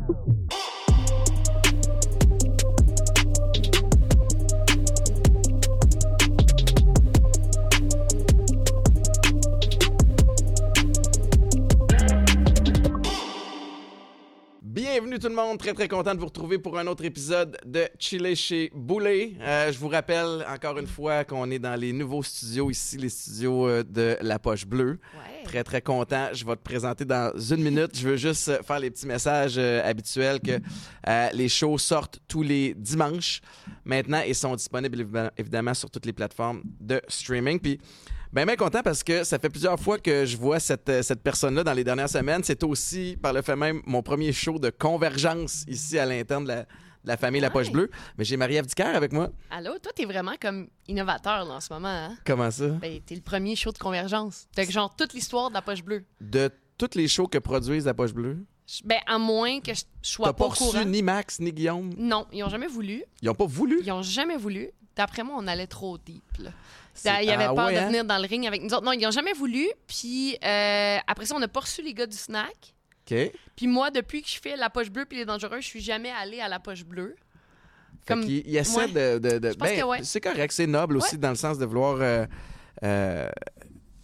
Oh. Bienvenue tout le monde, très très content de vous retrouver pour un autre épisode de Chile chez Boulet. Euh, je vous rappelle encore une fois qu'on est dans les nouveaux studios ici, les studios euh, de La Poche Bleue. Ouais. Très très content. Je vais te présenter dans une minute. Je veux juste euh, faire les petits messages euh, habituels que les shows sortent tous les dimanches maintenant et sont disponibles évi- évidemment sur toutes les plateformes de streaming. Puis ben, bien content parce que ça fait plusieurs fois que je vois cette, euh, cette personne-là dans les dernières semaines. C'est aussi, par le fait même, mon premier show de convergence ici à l'interne de la, de la famille La Poche. Bleue. Mais j'ai Marie-Ève avec moi. Allô, toi, t'es vraiment comme innovateur là, en ce moment. Hein? Comment ça? Ben, t'es le premier show de convergence. T'as genre toute l'histoire de la poche bleue. De tous les shows que produisent La Poche Bleue, Ben, à moins que je sois pas pas au courant. reçu ni Max ni Guillaume? Non, ils ont jamais voulu. Ils ont pas voulu? Ils ont jamais voulu. D'après moi, on allait trop deep. Là. Il y avait Ah peur ouais, de hein? venir dans le ring avec nous autres. Non, ils ont jamais voulu. Puis euh, après ça, on n'a pas reçu les gars du snack. OK. Puis moi, depuis que je fais la poche bleue puis les dangereux, je suis jamais allée à la poche bleue. Fait Comme- qu'il- il essaie ouais. de. ben, ouais. C'est correct, c'est noble aussi dans le sens de vouloir euh, euh,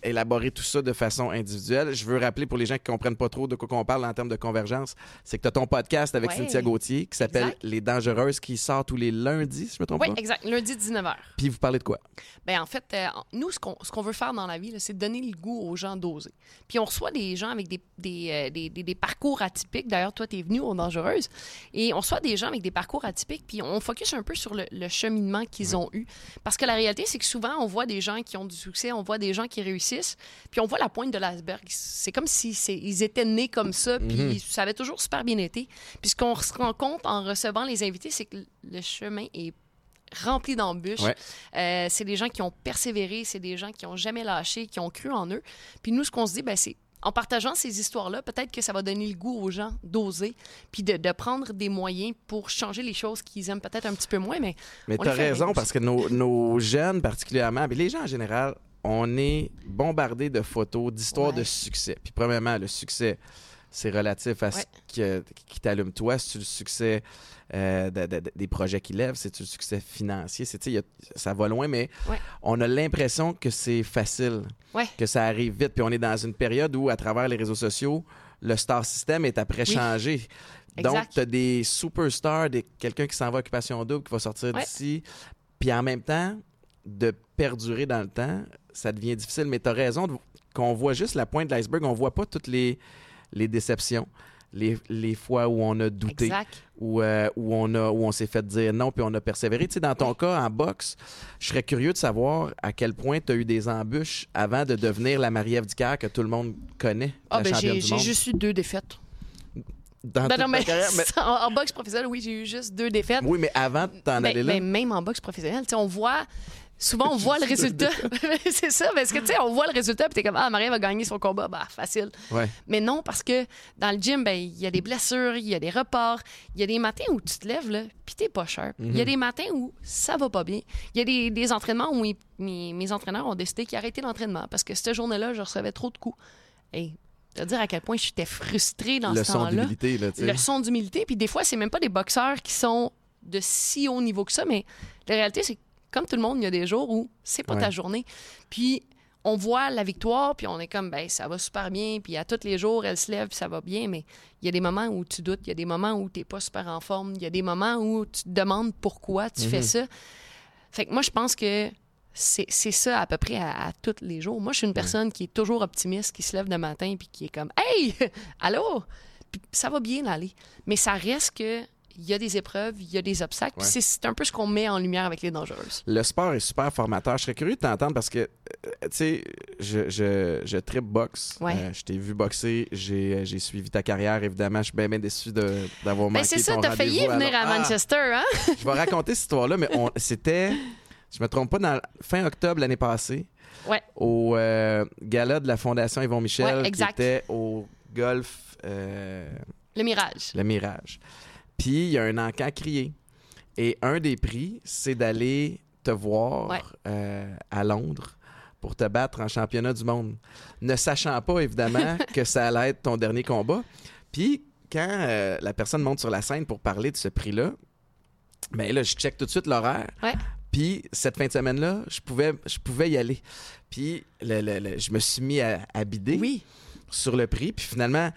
élaborer tout ça de façon individuelle. Je veux rappeler pour les gens qui comprennent pas trop de quoi qu'on parle en termes de convergence, c'est que tu as ton podcast avec Ouais. Cynthia Gauthier qui s'appelle. Les Dangereuses qui sort tous les lundis, si je me trompe Oui, pas. exact. Lundi 19h. Puis vous parlez de quoi? Ben en fait, euh, nous, ce qu'on ce qu'on veut faire dans la vie, c'est donner le goût aux gens d'oser. Puis on reçoit des gens avec des, des, euh, des, des- des parcours atypiques. D'ailleurs, toi, tu es venu aux Dangereuses. Et on reçoit des gens avec des parcours atypiques, puis on focus un peu sur le, le cheminement qu'ils ont eu. Parce que la réalité, c'est que souvent, on voit des gens qui ont du succès, on voit des gens qui réussissent, puis on voit la pointe de l'iceberg. C'est comme si ils étaient nés comme ça, puis ça avait toujours super bien été. Puis ce qu'on se rend compte en recevant les invités, c'est que le chemin est rempli d'embûches. Ouais. Euh, c'est des gens qui ont persévéré, c'est des gens qui ont jamais lâché, qui ont cru en eux. Puis nous, ce qu'on se dit, ben, c'est en partageant ces histoires-là, peut-être que ça va donner le goût aux gens d'oser, puis de, de prendre des moyens pour changer les choses qu'ils aiment peut-être un petit peu moins, mais Mais tu as raison parce que nos, nos jeunes particulièrement, mais les gens en général, on est bombardés de photos, d'histoires Ouais. de succès. Puis premièrement, le succès, c'est relatif à ce Ouais. qui, qui t'allume toi. C'est le succès euh, de- de- de- des projets qui lèvent, c'est le succès financier? C'est, a- ça va loin, mais Ouais. on a l'impression que c'est facile, que ça arrive vite. Puis on est dans une période où, à travers les réseaux sociaux, le star system est après Oui. changé. Donc, tu as des superstars, des, quelqu'un qui s'en va à Occupation Double, qui va sortir d'ici. Puis en même temps, de perdurer dans le temps, ça devient difficile. Mais tu as raison qu'on voit juste la pointe de l'iceberg. On voit pas toutes les, les déceptions, les, les fois où on a douté, où, euh, où on, a, où on s'est fait dire non, puis on a persévéré. Tu sais, dans ton cas, en boxe, je serais curieux de savoir à quel point tu as eu des embûches avant de devenir la Marie-Ève Dicker que tout le monde connaît, Ah, la ben, championne j'ai juste eu deux défaites. Dans Non, mais, carrière, mais- en, en boxe professionnelle, oui, j'ai eu juste deux défaites. Oui, mais avant de t'en Ben, aller là. ben, même en boxe professionnelle, on voit. Souvent, on voit le résultat. c'est ça, parce que, tu sais, on voit le résultat, puis t'es comme, ah, Marie va gagner son combat. Bah, facile. Ouais. Mais non, parce que dans le gym, ben, il y a des blessures, il y a des reports, il y a des matins où tu te lèves, là, puis t'es pas sharp. Il y a des matins où ça va pas bien. Il y a des, des entraînements où mes, mes- mes entraîneurs ont décidé qu'ils arrêtaient l'entraînement parce que cette journée-là, je recevais trop de coups. Hey, te dire à quel point j'étais frustrée dans ce Leçon temps-là leçon d'humilité. Puis des fois, c'est même pas des boxeurs qui sont de si haut niveau que ça, mais la réalité, c'est que comme tout le monde, il y a des jours où c'est pas Ouais. ta journée. Puis on voit la victoire, puis on est comme, ben ça va super bien, puis à tous les jours, elle se lève, puis ça va bien, mais il y a des moments où tu doutes, il y a des moments où tu pas super en forme, il y a des moments où tu te demandes pourquoi tu fais ça. Fait que moi, je pense que c'est ça à peu près à, à tous les jours. Moi, je suis une personne qui est toujours optimiste, qui se lève le matin, puis qui est comme, hey, allô, puis ça va bien aller. Mais ça reste que il y a des épreuves, il y a des obstacles. Ouais. C'est un peu ce qu'on met en lumière avec les dangereuses. Le sport est super formateur. Je serais curieux de t'entendre parce que, euh, tu sais, je, je, je trip boxe. Ouais. Euh, je t'ai vu boxer. J'ai j'ai suivi ta carrière, évidemment. Je suis bien, bien déçu d'avoir manqué Ben c'est ça, t'as failli venir Alors- à Ah! Manchester, hein? Je vais raconter cette histoire-là, mais on- c'était, je me trompe pas, dans fin octobre l'année passée, Ouais. au euh, gala de la Fondation Yvon Michel, qui était au golf euh, Le mirage. Le Mirage. Puis il y a un encan crié. Et un des prix, c'est d'aller te voir Ouais. euh, à Londres pour te battre en championnat du monde. Ne sachant pas, évidemment, que ça allait être ton dernier combat. Puis, quand euh, la personne monte sur la scène pour parler de ce prix-là, ben là, je check tout de suite l'horaire. Ouais. Puis cette fin de semaine-là, je pouvais, je pouvais y aller. Puis le- le- le- je me suis mis à, à bider Oui. sur le prix. Puis finalement,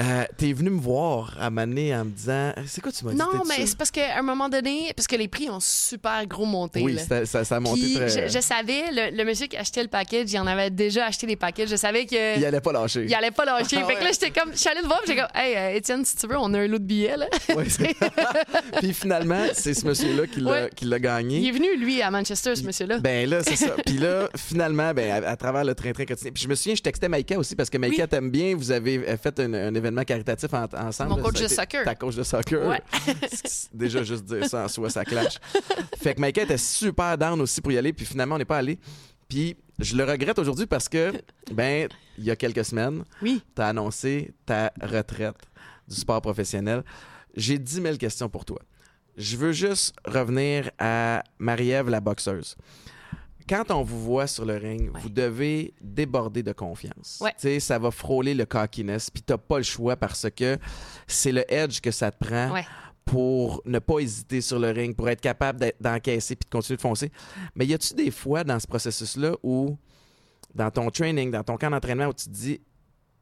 euh, t'es venu me voir à m'amener en me disant C'est quoi tu m'as dit Non, mais c'est parce qu'à un moment donné, parce que les prix ont super gros monté. Oui, là. ça, a monté Puis très. je, je savais, le, le monsieur qui achetait le package, il en avait déjà acheté des packages. Je savais que. Il allait pas lâcher. Il allait pas lâcher. Ah fait que là, j'étais comme. Je suis allée te voir, j'étais comme, hey, euh, Étienne, si tu veux, on a un lot de billets, là. C'est- Puis finalement, c'est ce monsieur-là qui l'a Ouais. gagné. Il est venu, lui, à Manchester, ce monsieur-là. Ben là, c'est ça. Puis là, finalement, ben, à, à travers le train-train quotidien. Puis je me souviens, je textais Maïka aussi parce que Maïka Oui. t'aime bien. Vous avez euh, fait un, un événement caritatif en- ensemble. Mon coach de soccer. Ta coach de soccer. Ouais. Déjà, juste dire ça en soi, ça clash. Fait que Maïka était super down aussi pour y aller. Puis finalement, on n'est pas allé. Puis je le regrette aujourd'hui parce que, ben, il y a quelques semaines, Oui. tu as annoncé ta retraite du sport professionnel. J'ai 10 000 questions pour toi. Je veux juste revenir à Marie-Ève, la boxeuse. Quand on vous voit sur le ring, Ouais. vous devez déborder de confiance. Ouais. Tu sais, Ça va frôler le cockiness, puis t'as pas le choix parce que c'est le edge que ça te prend Ouais. pour ne pas hésiter sur le ring, pour être capable d'encaisser puis de continuer de foncer. Mais y a-tu des fois dans ce processus-là où, dans ton training, dans ton camp d'entraînement, où tu te dis,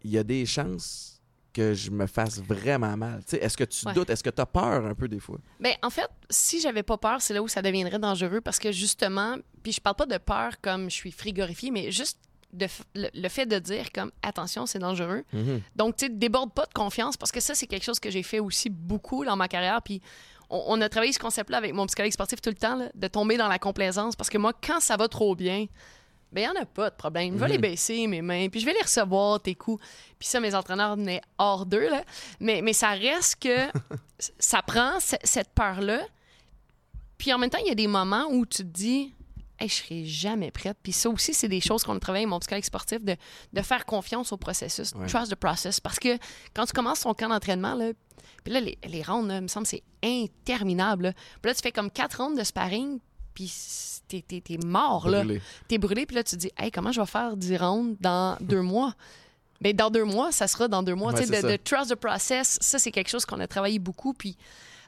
il y a des chances que je me fasse vraiment mal? Est-ce que tu Ouais. doutes? Est-ce que tu as peur un peu des fois? Ben, en fait, si j'avais pas peur, c'est là où ça deviendrait dangereux parce que justement, puis je parle pas de peur comme je suis frigorifiée, mais juste de f- le, le fait de dire comme attention, c'est dangereux. Donc, tu déborde pas de confiance parce que ça, c'est quelque chose que j'ai fait aussi beaucoup dans ma carrière. Puis on, on a travaillé ce concept-là avec mon psychologue sportif tout le temps, là, de tomber dans la complaisance parce que moi, quand ça va trop bien, ben, il n'y en a pas de problème. Je vais les baisser, mes mains, puis je vais les recevoir, tes coups. Puis ça, mes entraîneurs venaient hors d'eux, là. Mais, mais ça reste que ça prend ce- cette peur-là. Puis en même temps, il y a des moments où tu te dis, hey, je serai jamais prête. Puis ça aussi, c'est des choses qu'on a travaillé avec mon psychologue sportif, de, de faire confiance au processus, Ouais. trust the process. Parce que quand tu commences ton camp d'entraînement, là, puis là, les, les rounds, là, il me semble, c'est interminable. là. Puis là, tu fais comme quatre rounds de sparring, puis t'es, t'es- t'es mort, là. Brûlé. T'es brûlé, puis là, tu te dis, hey, comment je vais faire 10 rounds dans deux mois? Ben, dans deux mois, ça sera dans deux mois. Ouais, Tu sais, c'est de, de trust the process, ça, c'est quelque chose qu'on a travaillé beaucoup. Puis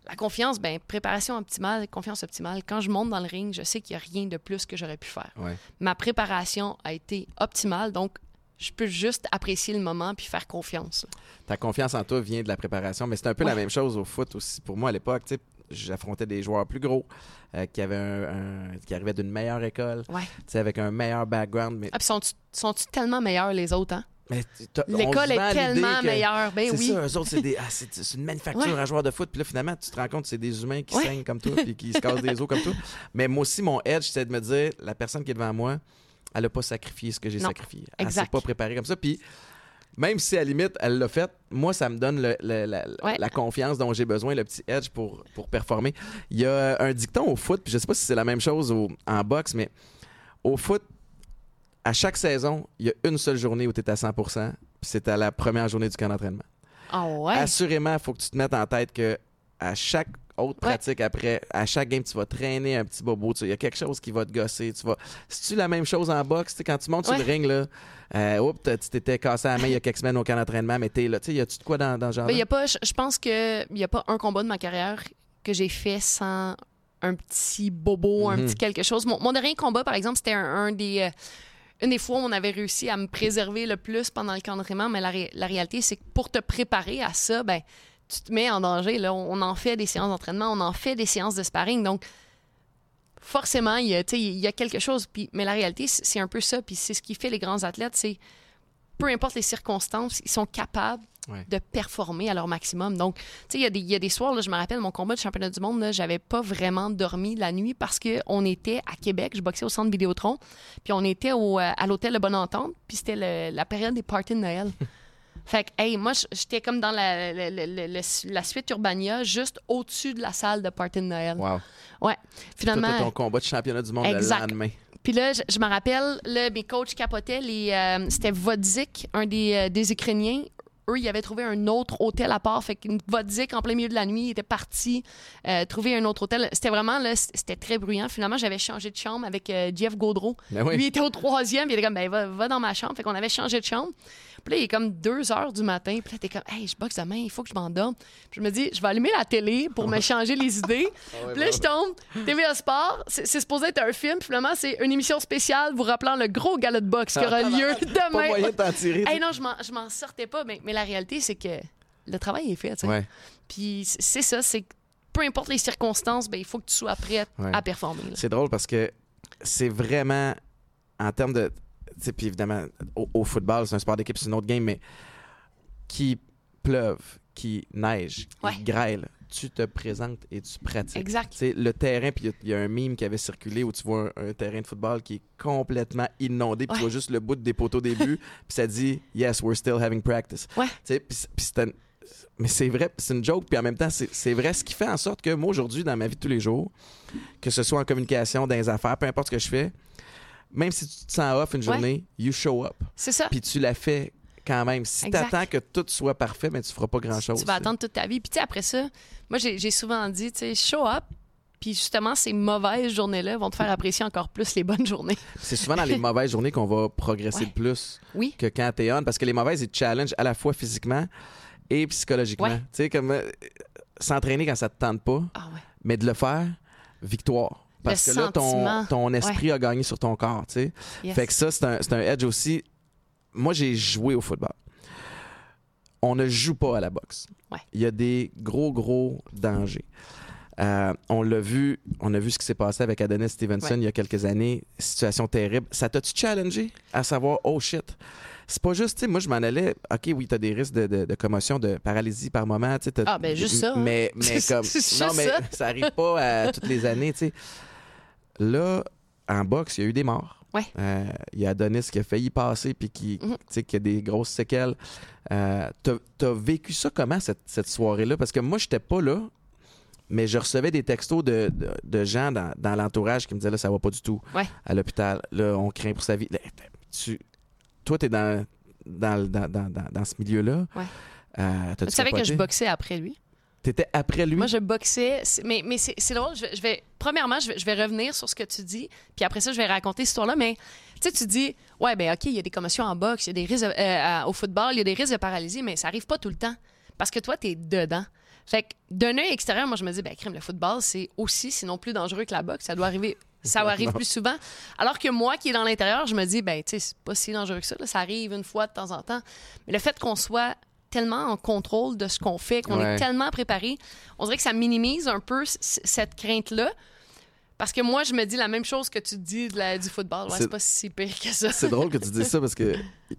la confiance, ben, préparation optimale, confiance optimale. Quand je monte dans le ring, je sais qu'il n'y a rien de plus que j'aurais pu faire. Ouais. Ma préparation a été optimale, donc je peux juste apprécier le moment puis faire confiance. Ta confiance en toi vient de la préparation, mais c'est un peu Ouais. la même chose au foot aussi. Pour moi, à l'époque, tu sais, j'affrontais des joueurs plus gros euh, qui, avaient un- un- qui arrivaient d'une meilleure école, Ouais. tu sais, avec un meilleur background. Mais, Ah, puis sont-tu, sont-tu tellement meilleurs, les autres, hein? L'école est tellement que- meilleure. Ben c'est oui. ça, eux autres, c'est, des, ah, une manufacture Ouais. à joueurs de foot. Puis là, finalement, tu te rends compte que c'est des humains qui Ouais. saignent comme toi puis qui se cassent des os comme toi. Mais moi aussi, mon edge, c'est de me dire, la personne qui est devant moi, elle n'a pas sacrifié ce que j'ai sacrifié. Elle s'est pas préparée comme ça. Puis même si, à la limite, elle l'a fait, moi, ça me donne le- le- la, Ouais. la confiance dont j'ai besoin, le petit edge pour, pour performer. Il y a un dicton au foot, puis je sais pas si c'est la même chose au- en boxe, mais au foot, à chaque saison, il y a une seule journée où tu es à 100 puis c'est à la première journée du camp d'entraînement. Ah ouais? Assurément, il faut que tu te mettes en tête que à chaque autre Ouais. pratique après, à chaque game, tu vas traîner un petit bobo. Tu- Il y a quelque chose qui va te gosser. Tu vas... C'est-tu la même chose en boxe? Tu sais, quand tu montes sur le Ouais. ring, là, euh, oups, tu t'étais cassé la main il y a quelques semaines au camp d'entraînement, mais t'es là. Tu sais, y a-tu de quoi dans, dans ce genre Ben, y a pas, je, pense qu'il n'y a pas un combat de ma carrière que j'ai fait sans un petit bobo, un Mhm. petit quelque chose. Mon, mon dernier combat, par exemple, c'était un, un des, euh, une des fois où on avait réussi à me préserver le plus pendant le camp d'entraînement, mais la, ré- la réalité, c'est que pour te préparer à ça, ben, tu te mets en danger. Là. On en fait des séances d'entraînement, on en fait des séances de sparring. Donc, forcément, il y a, tu sais, il y a quelque chose. Puis, mais la réalité, c'est un peu ça. Puis c'est ce qui fait les grands athlètes, c'est peu importe les circonstances, ils sont capables Ouais. de performer à leur maximum. Donc, tu sais, il y, a des- il y a des soirs, là, je me rappelle, mon combat de championnat du monde, j'avais pas vraiment dormi la nuit parce qu'on était à Québec, je boxais au centre Vidéotron, puis on était au, euh, à l'hôtel de Bonne Entente, puis c'était le- la période des parties de Noël. Fait que, hey, moi, j'étais comme dans la, la, suite Urbania, juste au-dessus de la salle de party de Noël. Wow. Ouais. Finalement. t'as ton combat de championnat du monde Exact. le lendemain. Puis là, je, je me rappelle, là, mes coachs capotaient. Euh, c'était Vodzik, un des, euh, des Ukrainiens. Eux, ils avaient trouvé un autre hôtel à part. Fait que Vodzik, en plein milieu de la nuit, il était parti euh, trouver un autre hôtel. C'était vraiment, là, c'était très bruyant. Finalement, j'avais changé de chambre avec euh, Jeff Gaudreau. Ben oui. Lui, il était au troisième. Il était comme, ben, va, va dans ma chambre. Fait qu'on avait changé de chambre Puis là, il est comme 2 heures du matin. Puis là, t'es comme, hey, je boxe demain, il faut que je m'endorme. Puis je me dis, je vais allumer la télé pour me changer les idées. Puis là, je tombe, TVA Sport, c'est supposé être un film. Puis finalement, c'est une émission spéciale vous rappelant le gros galop de boxe qui aura lieu Pas demain. moyen de t'en tirer. Hey, non, je m'en- sortais pas. Mais, mais la réalité, c'est que le travail est fait. tu sais. Ouais. Puis c'est ça, c'est que peu importe les circonstances, ben, il faut que tu sois Ouais. à performer. C'est drôle parce que c'est vraiment en termes de. Puis évidemment, au, au football, c'est un sport d'équipe, c'est une autre game, mais qui pleuve, qui neige, qui Ouais. grêle, tu te présentes et tu pratiques. Exact. Tu sais, le terrain, puis il y a- il y, a un mime qui avait circulé où tu vois un, un terrain de football qui est complètement inondé, puis tu vois juste le bout des poteaux au début, puis ça dit Yes, we're still having practice. Ouais. Puis Mais c'est vrai, c'est une joke, puis en même temps, c'est vrai, ce qui fait en sorte que moi, aujourd'hui, dans ma vie de tous les jours, que ce soit en communication, dans les affaires, peu importe ce que je fais, même si tu te sens off une Ouais. journée, you show up, C'est ça. puis tu la fais quand même. Si Exact. t'attends que tout soit parfait, mais tu feras pas grand-chose. Tu vas attendre toute ta vie. Puis tu après ça, moi, j'ai j'ai souvent dit, tu sais, show up. Puis justement, ces mauvaises journées-là vont te faire apprécier encore plus les bonnes journées. C'est souvent dans les mauvaises journées qu'on va progresser Ouais. le plus. Oui. que quand t'es on, parce que les mauvaises, ils te challenge à la fois physiquement et psychologiquement. Ouais. Tu sais, comme euh, s'entraîner quand ça te tente pas, Ah ouais. mais de le faire, victoire. Parce Le que là, ton, ton esprit a gagné sur ton corps, tu sais. Yes. Fait que ça, c'est un, c'est un edge aussi. Moi, j'ai joué au football. On ne joue pas à la boxe. Ouais. Il y a des gros, gros dangers. Euh, on l'a vu, on a vu ce qui s'est passé avec Adonis Stevenson Ouais. il y a quelques années. Situation terrible. Ça t'a-tu challengé à savoir, oh shit? C'est pas juste, tu sais, moi je m'en allais, ok, oui, t'as des risques de, de- de commotion, de paralysie par moment, tu sais. Ah, ben, juste ça, hein. Mais, mais comme. Non, mais ça. ça arrive pas à toutes les années, tu sais. Là, en boxe, il y a eu des morts. Ouais. Euh, Il y a Adonis qui a failli passer puis qui, qui a des grosses séquelles. Euh, T'as vécu ça comment, cette, cette soirée-là? Parce que moi, j'étais pas là, mais je recevais des textos de, de- de gens dans, dans l'entourage qui me disaient là, ça va pas du tout Ouais. à l'hôpital. Là, on craint pour sa vie. Là, tu, toi, t'es dans, dans, le- dans, dans, dans- dans ce milieu-là. Ouais. Euh, Tu savais que je boxais après lui? T'étais après lui? Moi, je boxais. Mais, mais c'est drôle. Je je vais- premièrement, je vais, je vais revenir sur ce que tu dis. Puis après ça, je vais raconter cette histoire-là. Mais tu sais, tu dis, ouais, ben OK, il y a des commotions en boxe, il y a des risques de- euh, au football, il y a des risques de paralysie, mais ça arrive pas tout le temps. Parce que toi, tu es dedans. Fait que d'un œil extérieur, moi, je me dis, ben, crime, le football, c'est aussi, sinon plus dangereux que la boxe. Ça doit arriver. Ça arrive plus souvent. Alors que moi, qui est dans l'intérieur, je me dis, ben, tu sais, c'est pas si dangereux que ça. là. Ça arrive une fois de temps en temps. Mais le fait qu'on soit tellement en contrôle de ce qu'on fait, qu'on Ouais. est tellement préparé, on dirait que ça minimise un peu cette crainte-là. Parce que moi, je me dis la même chose que tu dis de la- du football. Ouais, C'est- pas si pire que ça. C'est drôle que tu dises ça parce que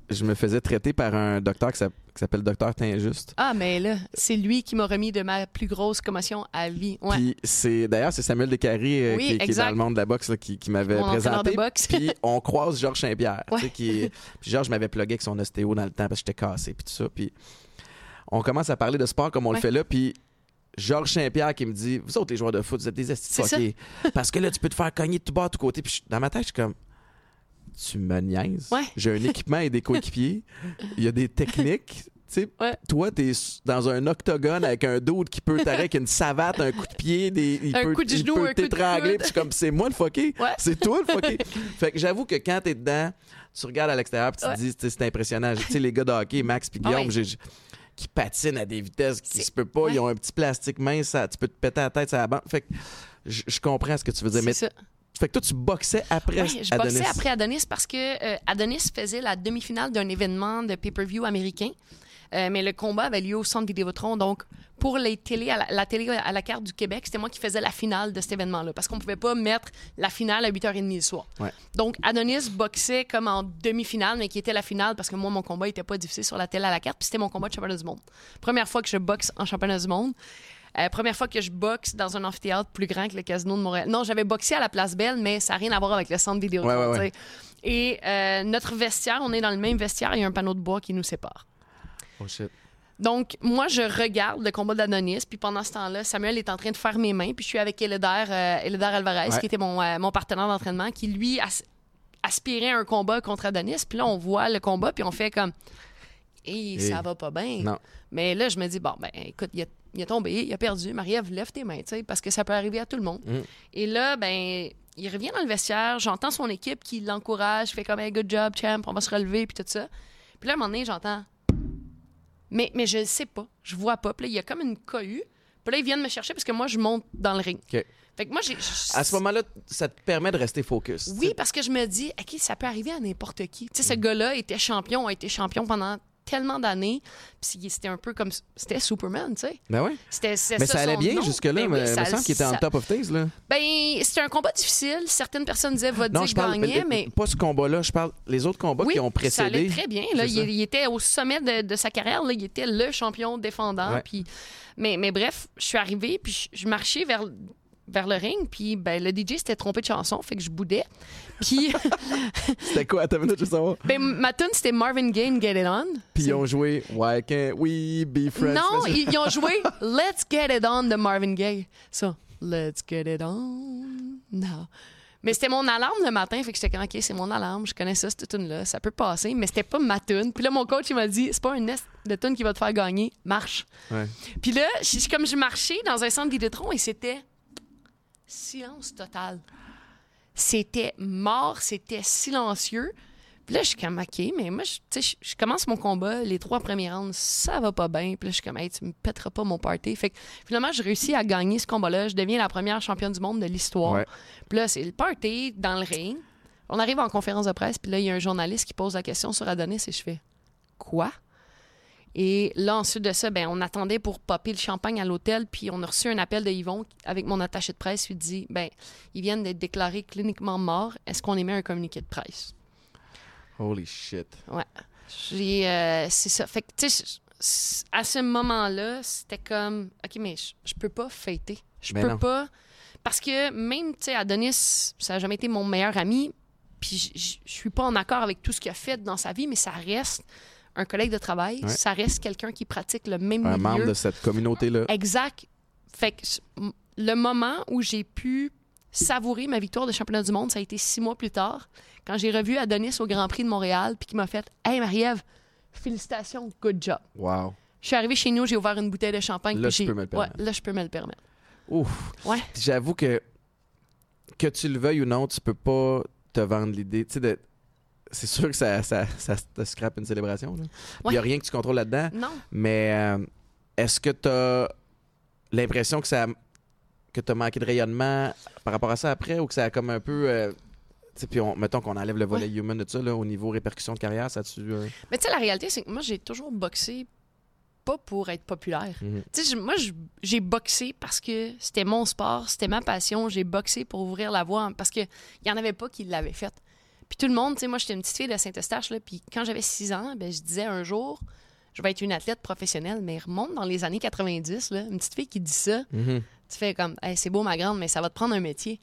je me faisais traiter par un docteur qui s'app- qui s'appelle Docteur Tinjuste. Ah, mais là, c'est lui qui m'a remis de ma plus grosse commotion à vie. Ouais. Puis c'est d'ailleurs c'est Samuel Descaries euh, Oui, qui, qui est dans le monde de la boxe là, qui, qui m'avait présenté. de boxe. Puis on croise Georges Saint-Pierre, tu sais, Ouais. qui est- puis Georges m'avait plugué avec son ostéo dans le temps parce que j'étais cassé puis tout ça. Puis on commence à parler de sport comme on le fait là, puis Georges Saint-Pierre qui me dit Vous autres, les joueurs de foot, vous êtes des fuckés. Parce que là, tu peux te faire cogner de tout bas, de tout côté. Puis dans ma tête, je suis comme Tu me niaises. Ouais. J'ai un équipement et des coéquipiers. Il y a des techniques. Ouais. toi, t'es dans un octogone avec un dude qui peut t'arrêter avec une savate, un coup de pied, des, il Un peut, coup de il genou, peut coup de t'étrangler. Puis je suis comme, c'est moi le fucké. Ouais. C'est toi le fucké. fait que j'avoue que quand t'es dedans, tu regardes à l'extérieur puis tu Ouais. te dis, c'est impressionnant. Tu sais, les gars de hockey, Max puis Ah Guillaume, j'ai- qui patinent à des vitesses qui se peut pas. Ouais. Ils ont un petit plastique mince, ça, tu peux te péter la tête, ça la bande. Fait que je je comprends ce que tu veux dire. C'est Mais ça. fait que toi, tu boxais après Ouais, je Adonis. boxais après Adonis parce que euh, Adonis faisait la demi-finale d'un événement de pay-per-view américain. Euh, mais le combat avait lieu au centre Vidéotron. Donc, pour les télé, à la, la télé à la carte du Québec, c'était moi qui faisais la finale de cet événement-là. Parce qu'on pouvait pas mettre la finale à 8h30 le soir. Ouais. Donc, Adonis boxait comme en demi-finale, mais qui était la finale parce que moi, mon combat n'était pas diffusé sur la télé à la carte. Puis c'était mon combat de championnat du monde. Première fois que je boxe en championnat du monde. Euh, première fois que je boxe dans un amphithéâtre plus grand que le Casino de Montréal. Non, j'avais boxé à la Place Belle, mais ça n'a rien à voir avec le centre vidéo. Ouais, ouais, ouais. Et euh, notre vestiaire, on est dans le même vestiaire, il y a un panneau de bois qui nous sépare. Oh shit. Donc, moi, je regarde le combat d'Adonis, puis pendant ce temps-là, Samuel est en train de faire mes mains, puis je suis avec Eléder, euh, Eléder Alvarez, Ouais. qui était mon, euh, mon partenaire d'entraînement, qui, lui, as- aspirait à un combat contre Adonis. Puis là, on voit le combat, puis on fait comme... Et ça va pas bien. Mais là, je me dis, bon, ben écoute, il a, il a tombé, il a perdu. Marie-Ève, lève tes mains, tu sais, parce que ça peut arriver à tout le monde. Mm. Et là, ben, il revient dans le vestiaire, j'entends son équipe qui l'encourage, fait comme, hey, good job, champ, on va se relever, puis tout ça. Puis là, à un moment donné, j'entends. Mais, mais je ne sais pas. Je vois pas. Puis là, il y a comme une cohue. Puis là, ils viennent me chercher parce que moi, je monte dans le ring. OK. Fait que moi, j'ai. À ce moment-là, ça te permet de rester focus. Oui, parce que je me dis, OK, ça peut arriver à n'importe qui? Tu sais, Mm. ce gars-là était champion, a été champion pendant tellement d'années. Puis c'était un peu comme. C'était Superman, tu sais. Ben oui. C'était, c'était Mais ça allait bien nom. jusque-là. Ben oui, mais il ça- me semble qu'il était en top of things. Là. Ben, c'était un combat difficile. Certaines personnes disaient, va Non, dire je parle gagnait, mais. pas ce combat-là. Je parle les autres combats Oui, qui ont ça allait précédé. très bien. Là. Il, était au sommet de, de sa carrière. Là. Il était le champion défendant. Puis, mais, mais bref, je suis arrivée, puis je, je marchais vers, vers le ring, puis ben, le DJ s'était trompé de chanson, fait que je boudais. Puis C'était quoi? Attends une minute, je veux savoir. ben, ma tune, c'était Marvin Gaye, Get It On. Puis ils ont joué Why Can't We Be Friends? Non, ils, ils ont joué Let's Get It On de Marvin Gaye. Ça, Let's Get It On. Non. Mais c'était mon alarme le matin, fait que j'étais comme, OK, c'est mon alarme, je connais ça, cette tune-là, ça peut passer, mais c'était pas ma tune. Puis là, mon coach, il m'a dit, c'est pas un nest de tune qui va te faire gagner, marche. Ouais. Puis là, comme je marchais dans un centre Vidéotron et c'était silence total. C'était mort, c'était silencieux. Puis là, je suis comme, OK, mais moi, je, tu sais, je, je commence mon combat, les trois premiers rounds, ça va pas bien. Puis là, je suis comme, hey, tu me pèteras pas mon party. Fait que finalement, je réussis à gagner ce combat-là. Je deviens la première championne du monde de l'histoire. Ouais. Puis là, c'est le party dans le ring. On arrive en conférence de presse, puis là, il y a un journaliste qui pose la question sur Adonis et je fais, quoi? Et là, ensuite de ça, ben, on attendait pour popper le champagne à l'hôtel, puis on a reçu un appel de Yvon avec mon attaché de presse. Il dit ben, ils viennent d'être déclarés cliniquement morts. Est-ce qu'on émet un communiqué de presse? Holy shit. Ouais. J'ai, euh, c'est ça. Fait que, tu sais, à ce moment-là, c'était comme, OK, mais je, peux pas fêter. Je Mais peux non. pas. Parce que même, tu sais, Adonis, ça a jamais été mon meilleur ami. Puis je suis pas en accord avec tout ce qu'il a fait dans sa vie, mais ça reste un collègue de travail. Ouais. Ça reste quelqu'un qui pratique le même Un milieu. membre de cette communauté-là. Exact. Fait que le moment où j'ai pu savourer ma victoire de championnat du monde, ça a été six mois plus tard, quand j'ai revu Adonis au Grand Prix de Montréal, puis qui m'a fait Hey Marie-Ève, félicitations, good job. Wow. Je suis arrivée chez nous, j'ai ouvert une bouteille de champagne. Là, je peux me le permettre. Ouais, là, je peux me le permettre. Ouf. Ouais. J'avoue que que tu le veuilles ou non, tu peux pas te vendre l'idée. Tu sais, de... c'est sûr que ça, ça, ça te scrape une célébration. Il Ouais. n'y a rien que tu contrôles là-dedans. Non. Mais euh, est-ce que tu as l'impression que ça que tu as manqué de rayonnement par rapport à ça après ou que ça a comme un peu. euh, tu sais, puis on, mettons qu'on enlève le volet human de ça, là, au niveau répercussion de carrière, ça tu. euh, Mais tu sais, la réalité, c'est que moi, j'ai toujours boxé pas pour être populaire. mhm. Tu sais, moi, j'ai boxé parce que c'était mon sport, c'était ma passion. J'ai boxé pour ouvrir la voie parce qu'il n'y en avait pas qui l'avaient fait. Puis tout le monde, tu sais, moi, j'étais une petite fille de Saint-Eustache, là, puis quand j'avais 6 ans, ben, je disais un jour, je vais être une athlète professionnelle, mais remonte dans les années 90, là, une petite fille qui dit ça, Mhm. tu fais comme, Hey, c'est beau, ma grande, mais ça va te prendre un métier.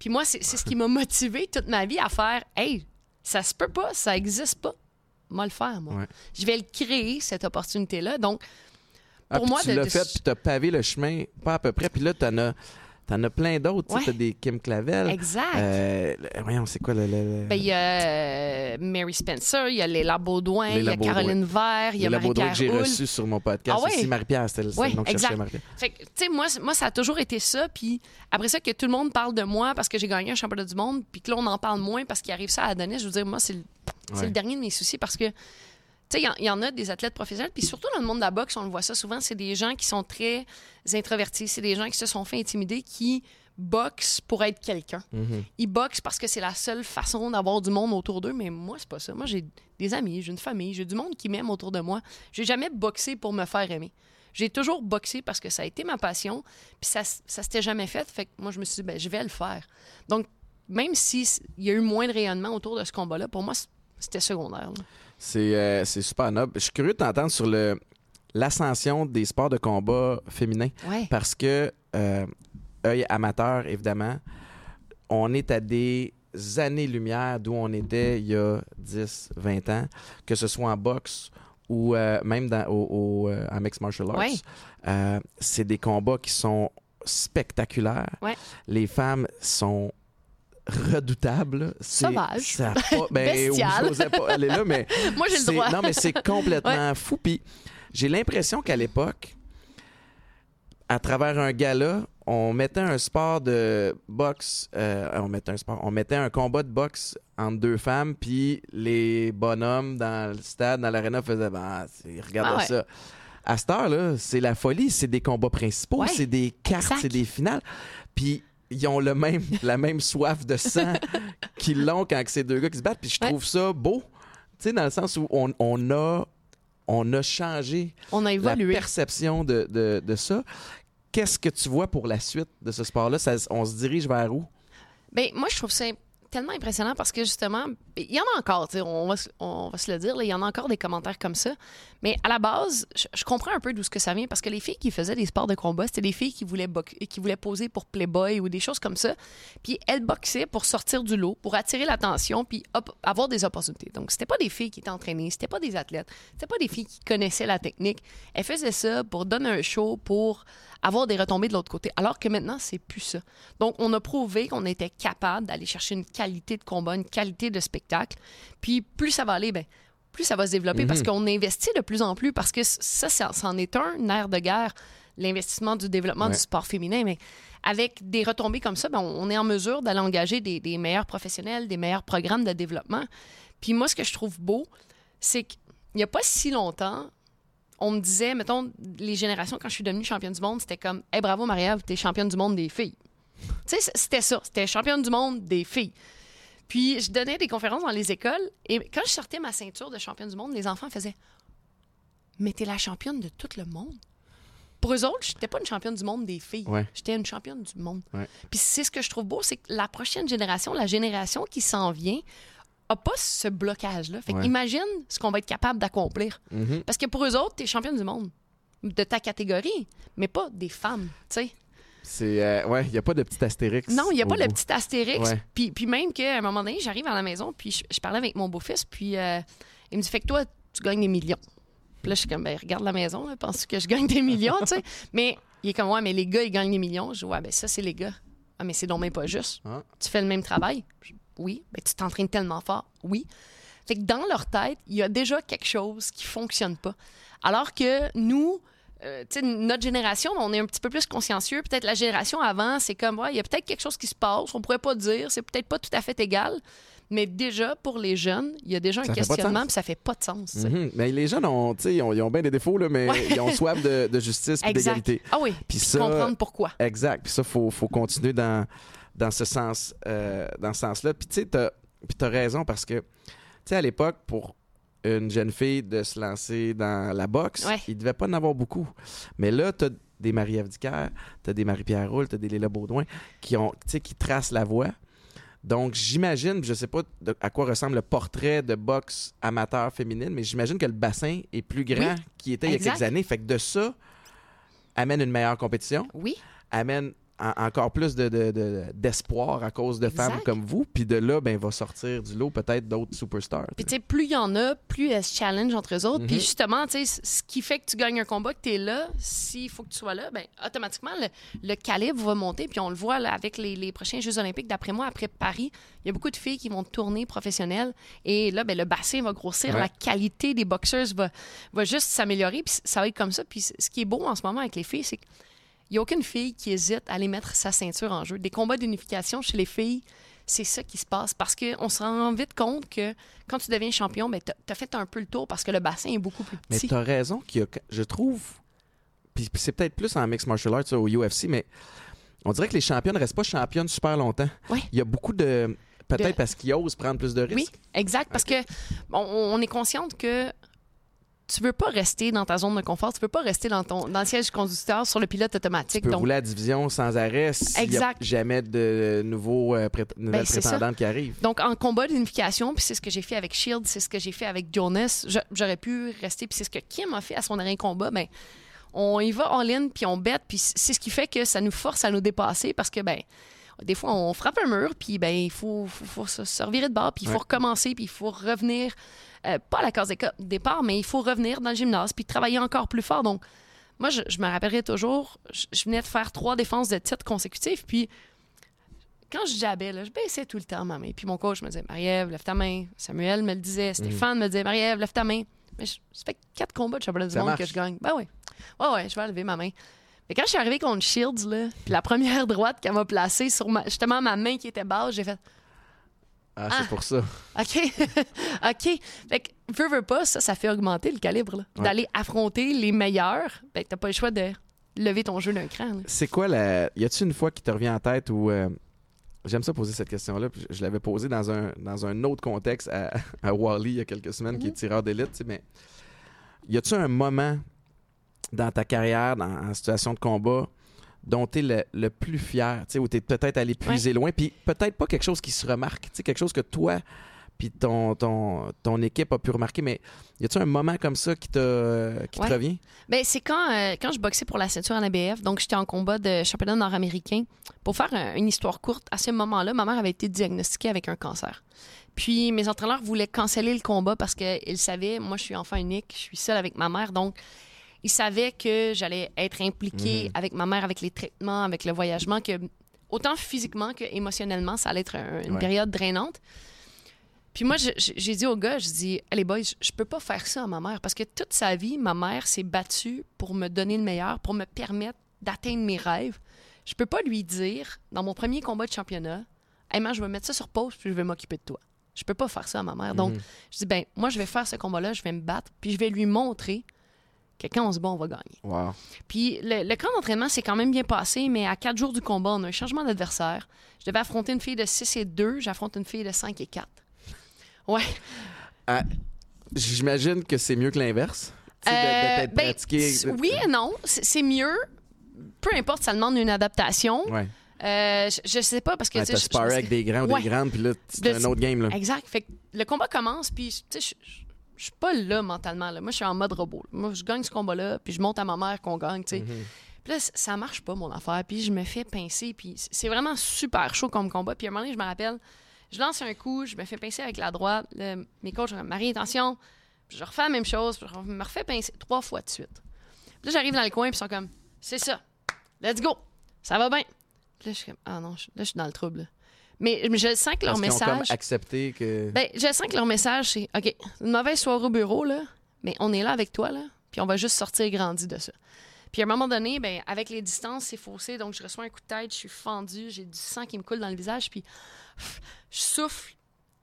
Puis moi, c'est c'est ce qui m'a motivé toute ma vie à faire, hey, ça se peut pas, ça existe pas. Moi, le faire, moi. Ouais. Je vais le créer, cette opportunité-là. Donc, Ah, Pour moi, tu de- l'as de- fait, puis tu as pavé le chemin, pas à peu près. Puis là, tu en as, t'en as plein d'autres. Tu Ouais. as des Kim Clavel. exact. Euh, voyons, c'est quoi le. le- Ben, il y a euh, Mary Spencer, il y a Léla Baudouin, il y a Caroline Vert, il y a Baudouin que j'ai Marie-Pierre Houle. reçu sur mon podcast. Ah ouais? aussi, Marie-Pierre, c'était le Ouais, exact. Marie-Pierre. Fait que, tu sais, moi, moi, ça a toujours été ça. Puis après ça, que tout le monde parle de moi parce que j'ai gagné un championnat du monde, puis que là, on en parle moins parce qu'il arrive ça à Adonis. Je veux dire, moi, c'est le dernier de mes soucis parce que, tu sais, il y en- il y, en a des athlètes professionnels, puis surtout dans le monde de la boxe, on le voit ça souvent, c'est des gens qui sont très introvertis, c'est des gens qui se sont fait intimider, qui boxent pour être quelqu'un. Mhm. Ils boxent parce que c'est la seule façon d'avoir du monde autour d'eux, mais moi, c'est pas ça. Moi, j'ai des amis, j'ai une famille, j'ai du monde qui m'aime autour de moi. J'ai jamais boxé pour me faire aimer. J'ai toujours boxé parce que ça a été ma passion, puis ça, ça s'était jamais fait. Fait que moi, je me suis dit, ben, je vais le faire. Donc, même s'il y a eu moins de rayonnement autour de ce combat-là, pour moi, c'était secondaire. là. C'est euh, c'est super noble. Je suis curieux de t'entendre sur le l'ascension des sports de combat féminins Ouais. parce que euh, œil amateur évidemment, on est à des années-lumière d'où on était il y a 10, 20 ans, que ce soit en boxe ou euh, même dans, au, au, en mixed martial arts. Ouais. C'est des combats qui sont spectaculaires. Ouais. Les femmes sont redoutables. C'est- Sauvages. ça pas- ben, j'osais pas aller là, mais Moi, j'ai le droit. Non, mais c'est complètement fou. Puis j'ai l'impression qu'à l'époque, à travers un gala, on mettait un sport de boxe, euh, on mettait un sport, on mettait un combat de boxe entre deux femmes, puis les bonhommes dans le stade, dans l'aréna faisaient, ben, regardez Ah ouais. ça. À cette heure-là, c'est la folie, c'est des combats principaux, Ouais, c'est des cartes, c'est des finales. Puis ils ont le même, la même soif de sang qu'ils l'ont quand c'est deux gars qui se battent. Puis je Ouais. trouve ça beau, tu sais, dans le sens où on, on a, on a changé On a la perception de, de, de ça. Qu'est-ce que tu vois pour la suite de ce sport-là? On se dirige vers où? Ben, moi, je trouve ça tellement impressionnant parce que justement, il y en a encore, on va, on va se le dire, il y en a encore des commentaires comme ça. Mais à la base, je, comprends un peu d'où ce que ça vient parce que les filles qui faisaient des sports de combat, c'était des filles qui voulaient, qui voulaient poser pour Playboy ou des choses comme ça. Puis elles boxaient pour sortir du lot, pour attirer l'attention, puis avoir des opportunités. Donc, c'était pas des filles qui étaient entraînées, c'était pas des athlètes, c'était pas des filles qui connaissaient la technique. Elles faisaient ça pour donner un show, pour avoir des retombées de l'autre côté. Alors que maintenant, c'est plus ça. Donc, on a prouvé qu'on était capable d'aller chercher une qualité de combat, une qualité de spectacle. Puis, plus ça va aller, ben, plus ça va se développer parce qu'on investit de plus en plus parce que ça, ça, c'en est un nerf de guerre, l'investissement du développement Ouais. du sport féminin. Mais avec des retombées comme ça, ben, on est en mesure d'aller engager des, des meilleurs professionnels, des meilleurs programmes de développement. Puis moi, ce que je trouve beau, c'est qu'il n'y a pas si longtemps, on me disait, mettons, les générations, quand je suis devenue championne du monde, c'était comme, hey, bravo, Marie-Ève, t'es championne du monde des filles. Tu sais, c'était ça. C'était championne du monde des filles. Puis je donnais des conférences dans les écoles et quand je sortais ma ceinture de championne du monde, les enfants faisaient Mais t'es la championne de tout le monde. Pour eux autres, j'étais pas une championne du monde des filles. Ouais. J'étais une championne du monde. Ouais. Puis c'est ce que je trouve beau, c'est que la prochaine génération, la génération qui s'en vient, a pas ce blocage-là. Fait Ouais. imagine ce qu'on va être capable d'accomplir. Mhm. Parce que pour eux autres, t'es championne du monde de ta catégorie, mais pas des femmes, tu sais. C'est, euh, ouais, il n'y a pas de petit astérix. Non, il n'y a pas bout. petit astérix. Ouais. Puis, puis même qu'à un moment donné, j'arrive à la maison, puis je, je parlais avec mon beau-fils, puis euh, il me dit Fait que toi, tu gagnes des millions. Puis là, je suis comme ben, Regarde la maison, là, penses-tu que je gagne des millions, tu sais Mais il est comme Ouais, mais les gars, ils gagnent des millions. Je dis Ouais, ben ça, c'est les gars. Ah, mais c'est donc même pas juste. Ah. Tu fais le même travail? Oui. Ben, tu t'entraînes tellement fort? Oui. Fait que dans leur tête, il y a déjà quelque chose qui fonctionne pas. Alors que nous, euh, notre génération, on est un petit peu plus consciencieux. Peut-être la génération avant, c'est comme, ouais, il y a peut-être quelque chose qui se passe, on pourrait pas dire, c'est peut-être pas tout à fait égal. Mais déjà, pour les jeunes, il y a déjà un Ça questionnement, sens. puis ça fait pas de sens. Mhm. Mais les jeunes ont, ils ont, ils ont bien des défauts, là, mais Ouais. ils ont soif de, de justice et Exact. d'égalité. Ah oui, Puis ça- comprendre pourquoi. Exact. Puis ça, faut, faut continuer dans, dans ce sens, euh, dans ce sens-là. Puis tu sais, t'as raison parce que, tu sais, à l'époque, pour une jeune fille de se lancer dans la boxe, Ouais. il devait pas en avoir beaucoup. Mais là, t'as des Marie-Ève Dicker, t'as des Marie-Pierre Roule, t'as des Léla Baudouin qui ont, tu sais, qui tracent la voie. Donc, j'imagine, je sais pas de- à quoi ressemble le portrait de boxe amateur féminine, mais j'imagine que le bassin est plus grand Oui, qu'il était il y a quelques années. Fait que de ça, amène une meilleure compétition Oui, amène en- encore plus de, de- de- d'espoir à cause de Exact. femmes comme vous. Puis de là, ben, va sortir du lot peut-être d'autres superstars. Puis, tu sais, plus il y en a, plus elles se challenge entre eux autres. Mhm. Puis, justement, tu sais, ce qui fait que tu gagnes un combat, que tu es là, s'il faut que tu sois là, ben automatiquement, le, le calibre va monter. Puis, on le voit là, avec les, les prochains Jeux Olympiques. D'après moi, après Paris, il y a beaucoup de filles qui vont tourner professionnelles. Et là, ben, le bassin va grossir. Ouais. La qualité des boxeuses va, va juste s'améliorer. Puis, ça va être comme ça. Puis, ce qui est beau en ce moment avec les filles, c'est qu'il n'y a aucune fille qui hésite à aller mettre sa ceinture en jeu. Des combats d'unification chez les filles, c'est ça qui se passe. Parce qu'on se rend vite compte que quand tu deviens champion, ben, tu as fait un peu le tour parce que le bassin est beaucoup plus Mais petit. tu as raison qu'il y a, je trouve, puis c'est peut-être plus en mixed martial arts, au UFC, mais on dirait que les championnes ne restent pas championnes super longtemps. Ouais. Il y a beaucoup de. Peut-être De- parce qu'ils osent prendre plus de risques. Oui, exact. Parce que bon, on est consciente que tu veux pas rester dans ta zone de confort, tu veux pas rester dans, ton, dans le siège du conducteur sur le pilote Tu automatique. peux Donc, rouler à division sans arrêt a Exact. jamais de nouveaux, euh, prét- nouvelles Ben, prétendantes qui arrivent. Donc, en combat d'unification, puis c'est ce que j'ai fait avec Shield, c'est ce que j'ai fait avec Jonas, j'aurais pu rester, puis c'est ce que Kim a fait à son dernier combat, ben, on y va en ligne, puis on bête, puis c'est ce qui fait que ça nous force à nous dépasser parce que, ben, des fois, on frappe un mur, puis ben, il faut, faut, faut se se revirer de bord, puis il faut Ouais. recommencer, puis il faut revenir, euh, pas à la case départ, mais il faut revenir dans le gymnase, puis travailler encore plus fort. Donc, moi, je, je me rappellerai toujours, je, je venais de faire trois défenses de titre consécutives, puis quand je jabais, là, je baissais tout le temps ma main. Puis mon coach me disait Marie-Ève, lève ta main. Samuel me le disait. Stéphane me disait Marie-Ève, lève ta main. Mais je- ça fait quatre combats de championnat du monde marche. que je gagne. Ben oui. Ouais, ouais, je vais lever ma main. Et quand je suis arrivée contre Shields, là, puis la première droite qu'elle m'a placée sur ma, justement ma main qui était basse, j'ai fait Ah, c'est Ah. pour ça. OK. OK. Fait que, veux, veux pas, ça, ça fait augmenter le calibre. Ouais. D'aller affronter les meilleurs, ben, t'as pas le choix de lever ton jeu d'un cran. C'est quoi la. Y a-tu une fois qui te revient en tête où. euh, J'aime ça poser cette question-là. puis Je, l'avais posée dans un, dans un autre contexte à, à Wally il y a quelques semaines, qui est tireur d'élite. tu sais, Mais y a-tu un moment dans ta carrière, dans, en situation de combat, dont tu es le, le plus fier, tu sais, où tu es peut-être allé puiser loin, puis peut-être pas quelque chose qui se remarque, tu sais, quelque chose que toi puis ton, ton, ton équipe a pu remarquer, mais y a-tu un moment comme ça qui, t'a- qui Ouais. te revient? Ben, c'est quand, euh, quand je boxais pour la ceinture en ABF, donc j'étais en combat de championnat nord-américain. Pour faire un- une histoire courte, à ce moment-là, ma mère avait été diagnostiquée avec un cancer. Puis mes entraîneurs voulaient canceller le combat parce qu'ils savaient, moi je suis enfant unique, je suis seule avec ma mère, donc ils savaient que j'allais être impliquée Mhm. avec ma mère, avec les traitements, avec le voyagement, que autant physiquement que émotionnellement, ça allait être un- une Ouais. période drainante. Puis moi, j'ai dit aux gars, je dis, allez boys, je- je peux pas faire ça à ma mère parce que toute sa vie, ma mère s'est battue pour me donner le meilleur, pour me permettre d'atteindre mes rêves. Je peux pas lui dire, dans mon premier combat de championnat, hey, man, je vais mettre ça sur pause puis je vais m'occuper de toi. Je peux pas faire ça à ma mère. Donc, Mhm. je dis, ben, moi, je vais faire ce combat-là, je vais me battre, puis je vais lui montrer que quand on se bat, on va gagner. Wow. Puis le, le camp d'entraînement s'est quand même bien passé, mais à quatre jours du combat, on a un changement d'adversaire. Je devais affronter une fille de 6 et 2, j'affronte une fille de 5 et 4. Ouais. Ah, J'imagine que c'est mieux que l'inverse? De- de, Euh, ben, pratiqué. s- oui et non. C'est mieux. Peu importe, ça demande une adaptation. Ouais. Euh, je, je sais pas parce que Ouais, tu sais, avec des grands ou Ouais. des grandes, puis là, c'est un autre game. Là. Exact. Fait que le combat commence, puis tu sais, je- je suis pas là mentalement. Là. Moi, je suis en mode robot. Moi, je gagne ce combat-là, puis je monte à ma mère qu'on gagne, tu sais. Mhm. Puis là, ça marche pas, mon affaire. Puis je me fais pincer. Puis c'est vraiment super chaud comme combat. Puis à un moment donné, je me rappelle, je lance un coup, je me fais pincer avec la droite. Mes coachs, Marie, attention. Puis je refais la même chose. Puis je me refais pincer trois fois de suite. Puis là, j'arrive dans le coin, puis ils sont comme, c'est ça. Let's go. Ça va bien. Puis là, je suis comme, ah non, là, je suis dans le trouble. Mais, je sens que leur Parce qu'ils ont comme message. accepté que. Ben, je sens que leur message, c'est OK, une mauvaise soirée au bureau, là, mais on est là avec toi, là, puis on va juste sortir grandi de ça. Puis à un moment donné, ben, avec les distances, c'est faussé, donc je reçois un coup de tête, je suis fendue, j'ai du sang qui me coule dans le visage, puis je souffle,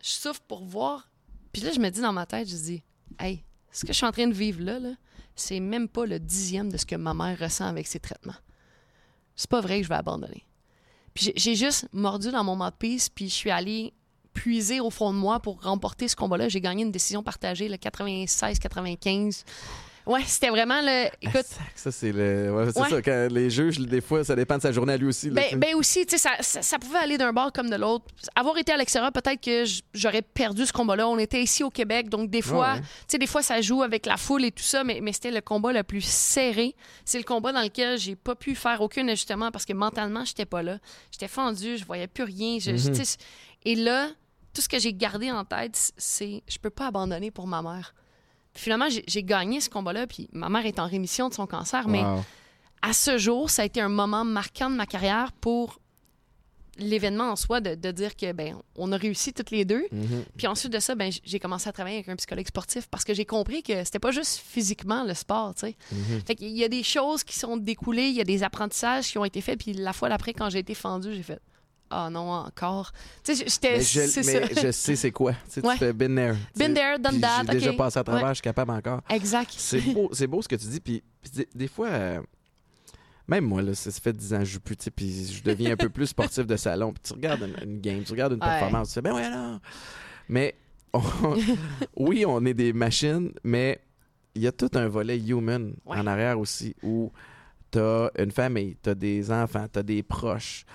je souffle pour voir. Puis là, je me dis dans ma tête, je dis, hey, ce que je suis en train de vivre là, là c'est même pas le dixième de ce que ma mère ressent avec ses traitements. C'est pas vrai que je vais abandonner. J'ai juste mordu dans mon mouthpiece, puis je suis allée puiser au fond de moi pour remporter ce combat-là. J'ai gagné une décision partagée, le 96-95. Ouais, c'était vraiment le. Écoute, Sac, Ça, c'est le. ouais, c'est Ouais. ça, quand les juges, des fois, ça dépend de sa journée à lui aussi. là, ben, ben aussi, tu sais, ça, ça, ça pouvait aller d'un bord comme de l'autre. Avoir été à l'extérieur, peut-être que j'aurais perdu ce combat-là. On était ici au Québec, donc des fois, Ouais, tu sais, des fois, ça joue avec la foule et tout ça, mais, mais c'était le combat le plus serré. C'est le combat dans lequel j'ai pas pu faire aucun ajustement parce que mentalement, j'étais pas là. J'étais fendue, je voyais plus rien. je- Mhm. sais, Et là, tout ce que j'ai gardé en tête, c'est je peux pas abandonner pour ma mère. Finalement, j'ai gagné ce combat-là, puis ma mère est en rémission de son cancer, mais à ce jour, ça a été un moment marquant de ma carrière pour l'événement en soi, de, de dire que ben on a réussi toutes les deux. Mhm. Puis ensuite de ça, ben j'ai commencé à travailler avec un psychologue sportif parce que j'ai compris que c'était pas juste physiquement le sport, tu sais. Fait qu'il y a des choses qui sont découlées, il y a des apprentissages qui ont été faits, puis la fois d'après, quand j'ai été fendue, j'ai fait ah non encore. Tu sais, j'étais Mais, je, mais sais c'est quoi. Tu sais, tu fais been there. Been there, done that. J'ai déjà passé à travers, Ouais. je suis capable encore. Exact. C'est beau, beau ce que tu dis. Puis, puis des, fois, euh, même moi, là, ça, fait 10 ans que je joue plus, tu sais, puis je deviens un peu plus sportif de salon. Puis tu regardes une, une game, tu regardes une Ouais. performance, tu fais, ben ouais, alors. Mais on- oui, on est des machines, mais il y a tout un volet human en arrière aussi où tu as une famille, tu as des enfants, tu as des proches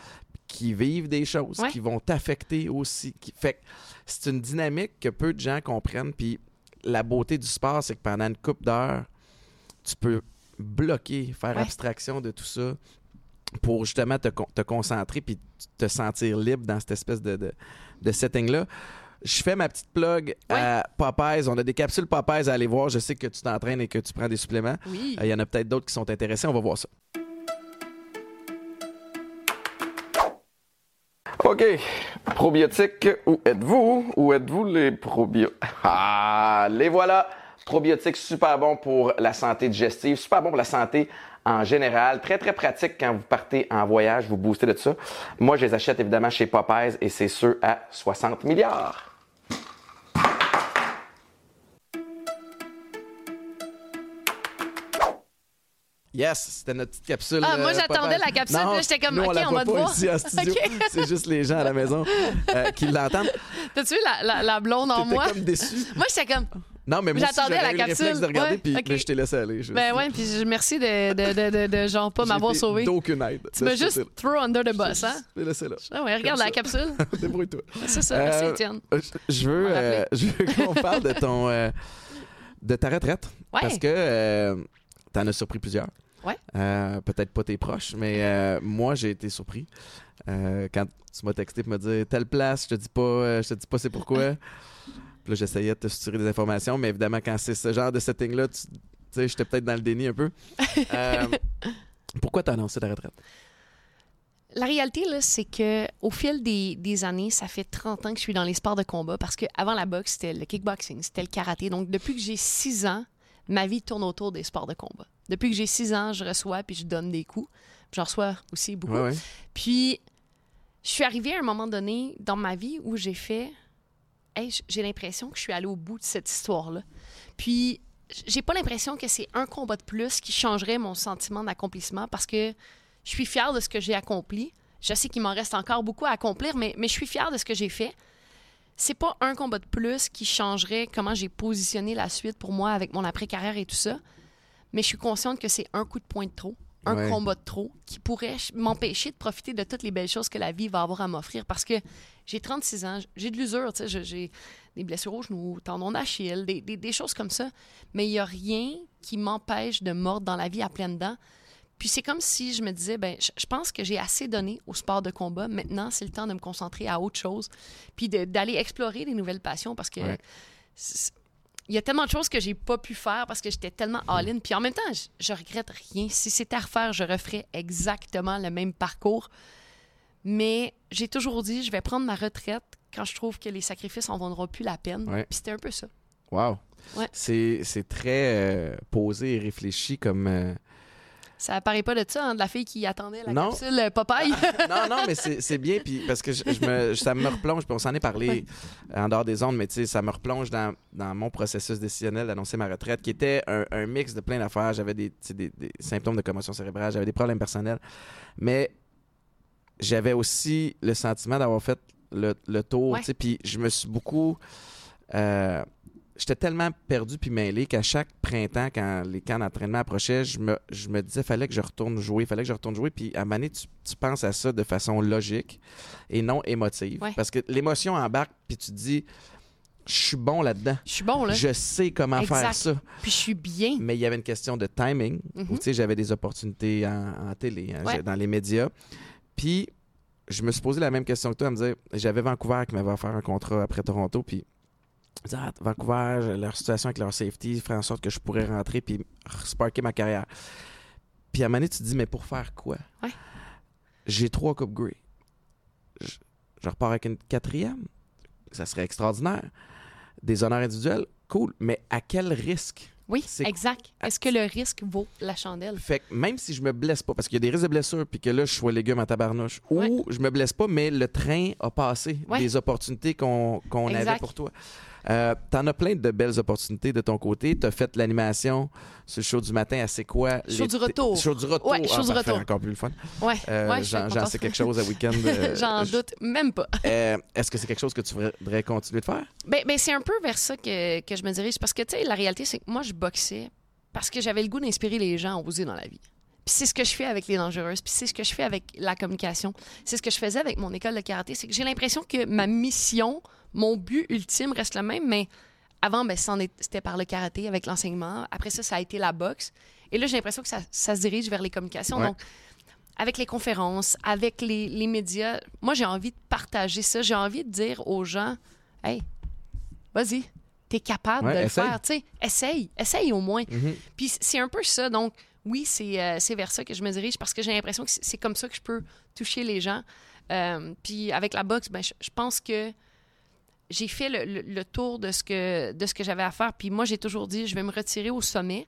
qui vivent des choses, Ouais. qui vont t'affecter aussi. Qui... Fait c'est une dynamique que peu de gens comprennent. Puis la beauté du sport, c'est que pendant une coupe d'heures, tu peux bloquer, faire Ouais. abstraction de tout ça pour justement te, te concentrer puis te sentir libre dans cette espèce de, de, de setting-là. Je fais ma petite plug à Popeyes. On a des capsules Popeyes à aller voir. Je sais que tu t'entraînes et que tu prends des suppléments. Oui. Euh, Il y en a peut-être d'autres qui sont intéressés. On va voir ça. OK. Probiotiques, où êtes-vous? Où êtes-vous les probiotiques? Ah, les voilà. Probiotiques super bons pour la santé digestive, super bons pour la santé en général. Très, très pratique quand vous partez en voyage, vous boostez de ça. Moi, je les achète évidemment chez Popeyes et c'est ceux à 60 milliards. Yes, c'était notre petite capsule. Ah, moi, euh, j'attendais la capsule, j'étais comme, nous, on OK, la on voit va te voir. ici en studio. OK. C'est juste les gens à la maison euh, qui l'entendent. T'as-tu vu la, la, la blonde en moi? comme déçu. Moi, j'étais comme, Non, mais moi J'attendais la eu le capsule. réflexe de regarder, puis ok. mais je t'ai laissé aller. Je- ben ouais, puis je- merci de, de, de, de, de genre pas m'avoir sauvé. D'aucune aide. Tu m'as juste throw under the bus, hein? Je t'ai laissé là. Ah ouais, regarde Comme la capsule. Débrouille-toi. C'est ça, merci Euh, Étienne. Je- veux, On va euh, je veux qu'on parle de ton euh, de ta retraite Ouais. parce que t'en as surpris plusieurs. Ouais. Euh, Peut-être pas tes proches, mais euh, moi j'ai été surpris Euh, quand tu m'as texté pour me dire telle place, je te dis pas, je te dis pas c'est pourquoi. Puis là j'essayais de te suturer des informations, mais évidemment quand c'est ce genre de setting là, tu sais, j'étais peut-être dans le déni un peu. Pourquoi t'as annoncé ta retraite? La réalité, là, c'est que au fil des, des années, ça fait 30 ans que je suis dans les sports de combat parce que avant la boxe, c'était le kickboxing, c'était le karaté. Donc, depuis que j'ai 6 ans, ma vie tourne autour des sports de combat. Depuis que j'ai 6 ans, je reçois puis je donne des coups. J'en reçois aussi beaucoup. Ouais, ouais. Puis, je suis arrivée à un moment donné dans ma vie où j'ai fait Hey, j'ai l'impression que je suis allée au bout de cette histoire-là. Puis, j'ai pas l'impression que c'est un combat de plus qui changerait mon sentiment d'accomplissement parce que je suis fière de ce que j'ai accompli. Je sais qu'il m'en reste encore beaucoup à accomplir, mais, mais je suis fière de ce que j'ai fait. C'est pas un combat de plus qui changerait comment j'ai positionné la suite pour moi avec mon après-carrière et tout ça. Mais je suis consciente que c'est un coup de poing de trop, un Ouais. combat de trop qui pourrait ch- m'empêcher de profiter de toutes les belles choses que la vie va avoir à m'offrir parce que j'ai 36 ans, j'ai de l'usure, tu sais, je- j'ai des blessures au genou, tendon d'Achille, des, des- des choses comme ça. Mais il n'y a rien qui m'empêche de mordre dans la vie à pleines dents. Puis c'est comme si je me disais, ben, je, pense que j'ai assez donné au sport de combat. Maintenant, c'est le temps de me concentrer à autre chose, puis d'aller explorer des nouvelles passions parce que Ouais. il y a tellement de choses que j'ai pas pu faire parce que j'étais tellement all-in. Puis en même temps, je, je regrette rien. Si c'était à refaire, je referais exactement le même parcours. Mais j'ai toujours dit, je vais prendre ma retraite quand je trouve que les sacrifices en vaudront plus la peine. Ouais. Puis c'était un peu ça. Wow. Ouais. C'est très euh, posé et réfléchi comme. euh, Ça apparaît pas de ça, hein, de la fille qui attendait la Non. capsule euh, Popeye. non, non, mais c'est bien, puis parce que je, je me, ça me replonge, puis on s'en est parlé en dehors des ondes, mais tu sais, ça me replonge dans, dans mon processus décisionnel d'annoncer ma retraite, qui était un, un mix de plein d'affaires. J'avais des, des, des symptômes de commotion cérébrale, j'avais des problèmes personnels, mais j'avais aussi le sentiment d'avoir fait le, le tour, Ouais. tu sais, puis je me suis beaucoup... euh, J'étais tellement perdu puis mêlé qu'à chaque printemps, quand les camps d'entraînement approchaient, je me, je me disais fallait que je retourne jouer, fallait que je retourne jouer. Puis à un moment donné, tu, tu penses à ça de façon logique et non émotive. Ouais. Parce que l'émotion embarque, puis tu te dis je suis bon là-dedans. Je suis bon, là. Je sais comment faire ça. Puis je suis bien. Mais il y avait une question de timing. Mhm. où, tu sais, j'avais des opportunités en, en télé, hein, Ouais. dans les médias. Puis je me suis posé la même question que toi, à me dire j'avais Vancouver qui m'avait offert un contrat après Toronto, puis Ah, Vancouver, leur situation avec leur safety ferait en sorte que je pourrais rentrer puis sparker ma carrière. Puis à un moment donné, tu te dis mais pour faire quoi? Ouais. J'ai trois Coupe Grey. Je, je repars avec une quatrième. Ça serait extraordinaire. Des honneurs individuels, cool. Mais à quel risque? Oui, exact. Est-ce que le risque vaut la chandelle? Fait que même si je me blesse pas, parce qu'il y a des risques de blessure, puis que là, je sois légume en tabarnouche, Ouais. ou je me blesse pas, mais le train a passé Ouais. des opportunités qu'on avait pour toi. Euh, T'en as plein de belles opportunités de ton côté. T'as fait l'animation sur le show du matin à C'est quoi? Show du retour. Show du retour. Ouais, show du parfait, retour. encore plus le fun. Ouais, Euh, ouais, J'en sais quelque chose à week-end. euh, J'en je- doute même pas. Est-ce que c'est quelque chose que tu voudrais continuer de faire? Ben, ben, c'est un peu vers ça que, que je me dirige. Parce que, tu sais, la réalité, c'est que moi, je boxais parce que j'avais le goût d'inspirer les gens à oser dans la vie. Puis c'est ce que je fais avec les dangereuses. Puis c'est ce que je fais avec la communication. C'est ce que je faisais avec mon école de karaté. C'est que j'ai l'impression que ma mission, mon but ultime reste le même, mais avant, ben, c'était par le karaté avec l'enseignement. Après ça, ça a été la boxe. Et là, j'ai l'impression que ça, ça se dirige vers les communications. Ouais. Donc, avec les conférences, avec les, les médias, moi, j'ai envie de partager ça. J'ai envie de dire aux gens, hey, vas-y, t'es capable Ouais, de le essaye. faire. Essaye, essaye au moins. Mhm. Puis c'est un peu ça. Donc, oui, c'est euh, c'est vers ça que je me dirige parce que j'ai l'impression que c'est- c'est comme ça que je peux toucher les gens. Euh, puis avec la boxe, ben, je, je pense que j'ai fait le, le- le tour de ce que, de ce que j'avais à faire. Puis moi, j'ai toujours dit, je vais me retirer au sommet.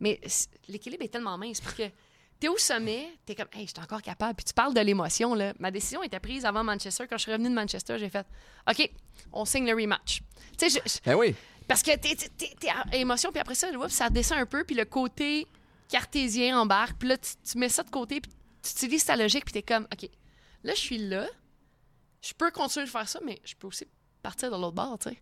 Mais l'équilibre est tellement mince parce que t'es au sommet, t'es comme, hey, je suis encore capable. Puis tu parles de l'émotion, là. Ma décision était prise avant Manchester. Quand je suis revenue de Manchester, j'ai fait, OK, on signe le rematch. Tu sais, je- Ben oui. parce que t'es, t'es, à émotion, puis après ça, ça descend un peu, puis le côté cartésien embarque, puis là, tu, tu mets ça de côté, puis tu utilises ta logique, puis t'es comme, OK, là, je suis là, je peux continuer de faire ça, mais je peux aussi partir de l'autre bord, tu sais.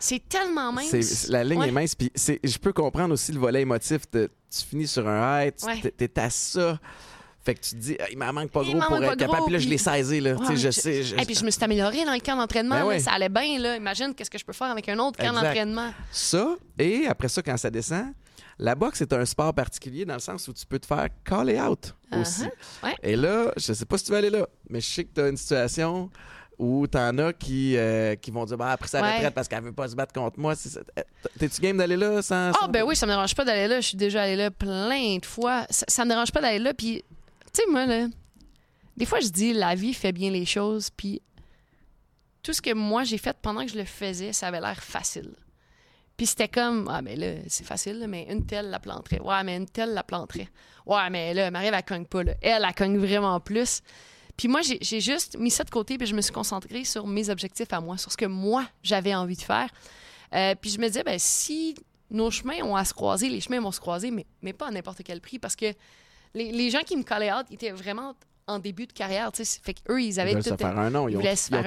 C'est tellement mince. La ligne Ouais. est mince. Puis c'est- je peux comprendre aussi le volet émotif. de- tu finis sur un high, tu Ouais. t'es- à ça. Fait que tu te dis, Ah, il m'en manque pas Il gros pour être pas capable. gros, Puis là, je l'ai saisi. Là. Ouais, je je- sais. je- Et puis je me suis améliorée dans le camp d'entraînement. Ben. Ça allait bien. Là. Imagine qu'est-ce que je peux faire avec un autre camp d'entraînement. Ça, et après ça, quand ça descend, la boxe est un sport particulier dans le sens où tu peux te faire caller out aussi. Uh-huh. Ouais. Et là, je sais pas si tu vas aller là, mais je sais que tu as une situation où t'en as qui, euh, qui vont dire bah, après sa Ouais. retraite parce qu'elle veut pas se battre contre moi. Euh, T'es-tu game d'aller là sans. Ah, sans- ben oui, ça me dérange pas d'aller là. Je suis déjà allée là plein de fois. Ça, ça me dérange pas d'aller là. Puis, tu sais, moi, là, des fois, je dis la vie fait bien les choses. Puis, tout ce que moi j'ai fait pendant que je le faisais, ça avait l'air facile. Puis c'était comme, ah, mais là, c'est facile, là, mais une telle la planterait. Ouais, mais une telle la planterait. Ouais, mais là, Marie, elle cogne pas. Là. Elle, elle cogne vraiment plus. Puis moi, j'ai juste mis ça de côté, puis je me suis concentrée sur mes objectifs à moi, sur ce que moi, j'avais envie de faire. Euh, puis je me disais, ben, si nos chemins ont à se croiser, les chemins vont se croiser, mais, mais pas à n'importe quel prix, parce que les, les gens qui me callaient out, ils étaient vraiment en début de carrière. Fait qu'eux, ils Ils avaient veulent tout... faire un nom. Ils ils ont, ils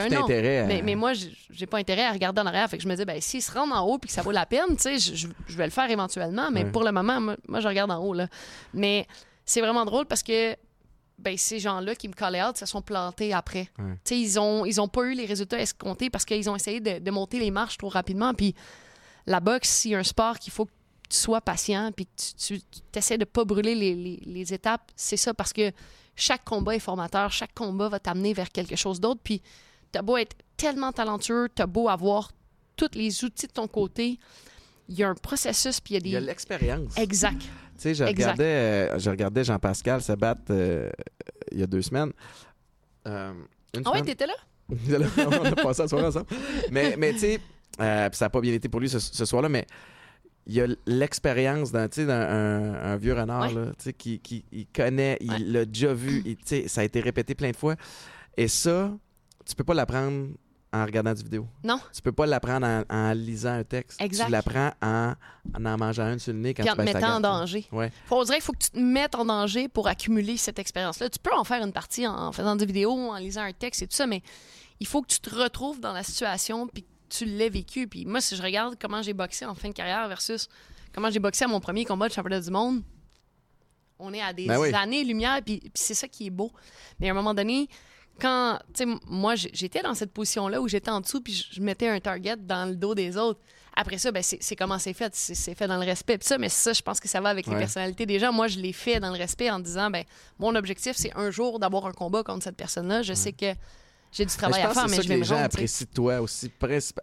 tout intérêt à- Mais, mais moi, j'ai pas intérêt à regarder en arrière. Fait que je me dis, ben, s'ils se rendent en haut puis que ça vaut la peine, tu sais, je, je- je vais le faire éventuellement. Mais Ouais. pour le moment, moi, moi, je regarde en haut, là. Mais c'est vraiment drôle parce que ben, ces gens-là qui me callaient out se sont plantés après. Ouais. Ils ont, ils ont pas eu les résultats escomptés parce qu'ils ont essayé de, de monter les marches trop rapidement. Puis la boxe, a un sport qu'il faut que tu sois patient puis que tu, tu essaies de pas brûler les, les- les étapes, c'est ça parce que chaque combat est formateur, chaque combat va t'amener vers quelque chose d'autre. Puis t'as beau être tellement talentueux, t'as beau avoir tous les outils de ton côté, il y a un processus puis il Il y y a a des... l'expérience. Exact. Tu sais, je regardais, euh, je regardais Jean-Pascal se battre euh, il y a deux semaines. Euh, une Ah ouais, semaine? t'étais là? on a passé la soirée ensemble. Mais, mais tu sais, euh, ça n'a pas bien été pour lui ce, ce soir-là, mais il y a l'expérience d'un, un, un vieux renard Ouais. là, tu sais, qui, qui il connaît, il Ouais. l'a déjà vu, il- ça a été répété plein de fois. Et ça, tu peux pas l'apprendre en regardant du vidéo. Non. Tu peux pas l'apprendre en, en lisant un texte. Exact. Tu l'apprends en, en en mangeant un sur le nez quand Puis en tu te ta mettant en danger. Ouais. Faut, on dirait qu'il faut que tu te mettes en danger pour accumuler cette expérience-là. Tu peux en faire une partie en faisant des vidéos, en lisant un texte et tout ça, mais il faut que tu te retrouves dans la situation puis que tu l'aies vécu. Puis moi, si je regarde comment j'ai boxé en fin de carrière versus comment j'ai boxé à mon premier combat de championnat du monde, on est à des Ben oui. années-lumière, puis, puis c'est ça qui est beau. Mais à un moment donné, quand, tu sais, moi, j'étais dans cette position-là où j'étais en dessous, puis je- mettais un target dans le dos des autres. Après ça, ben, c'est comment c'est fait. C'est fait dans le respect. Puis ça, mais ça, je pense que ça va avec les personnalités des gens. Moi, je l'ai fait dans le respect en disant, ben, mon objectif, c'est un jour d'avoir un combat contre cette personne-là. Je sais que j'ai du travail à faire, mais je vais que me les gens rendre. apprécient toi aussi,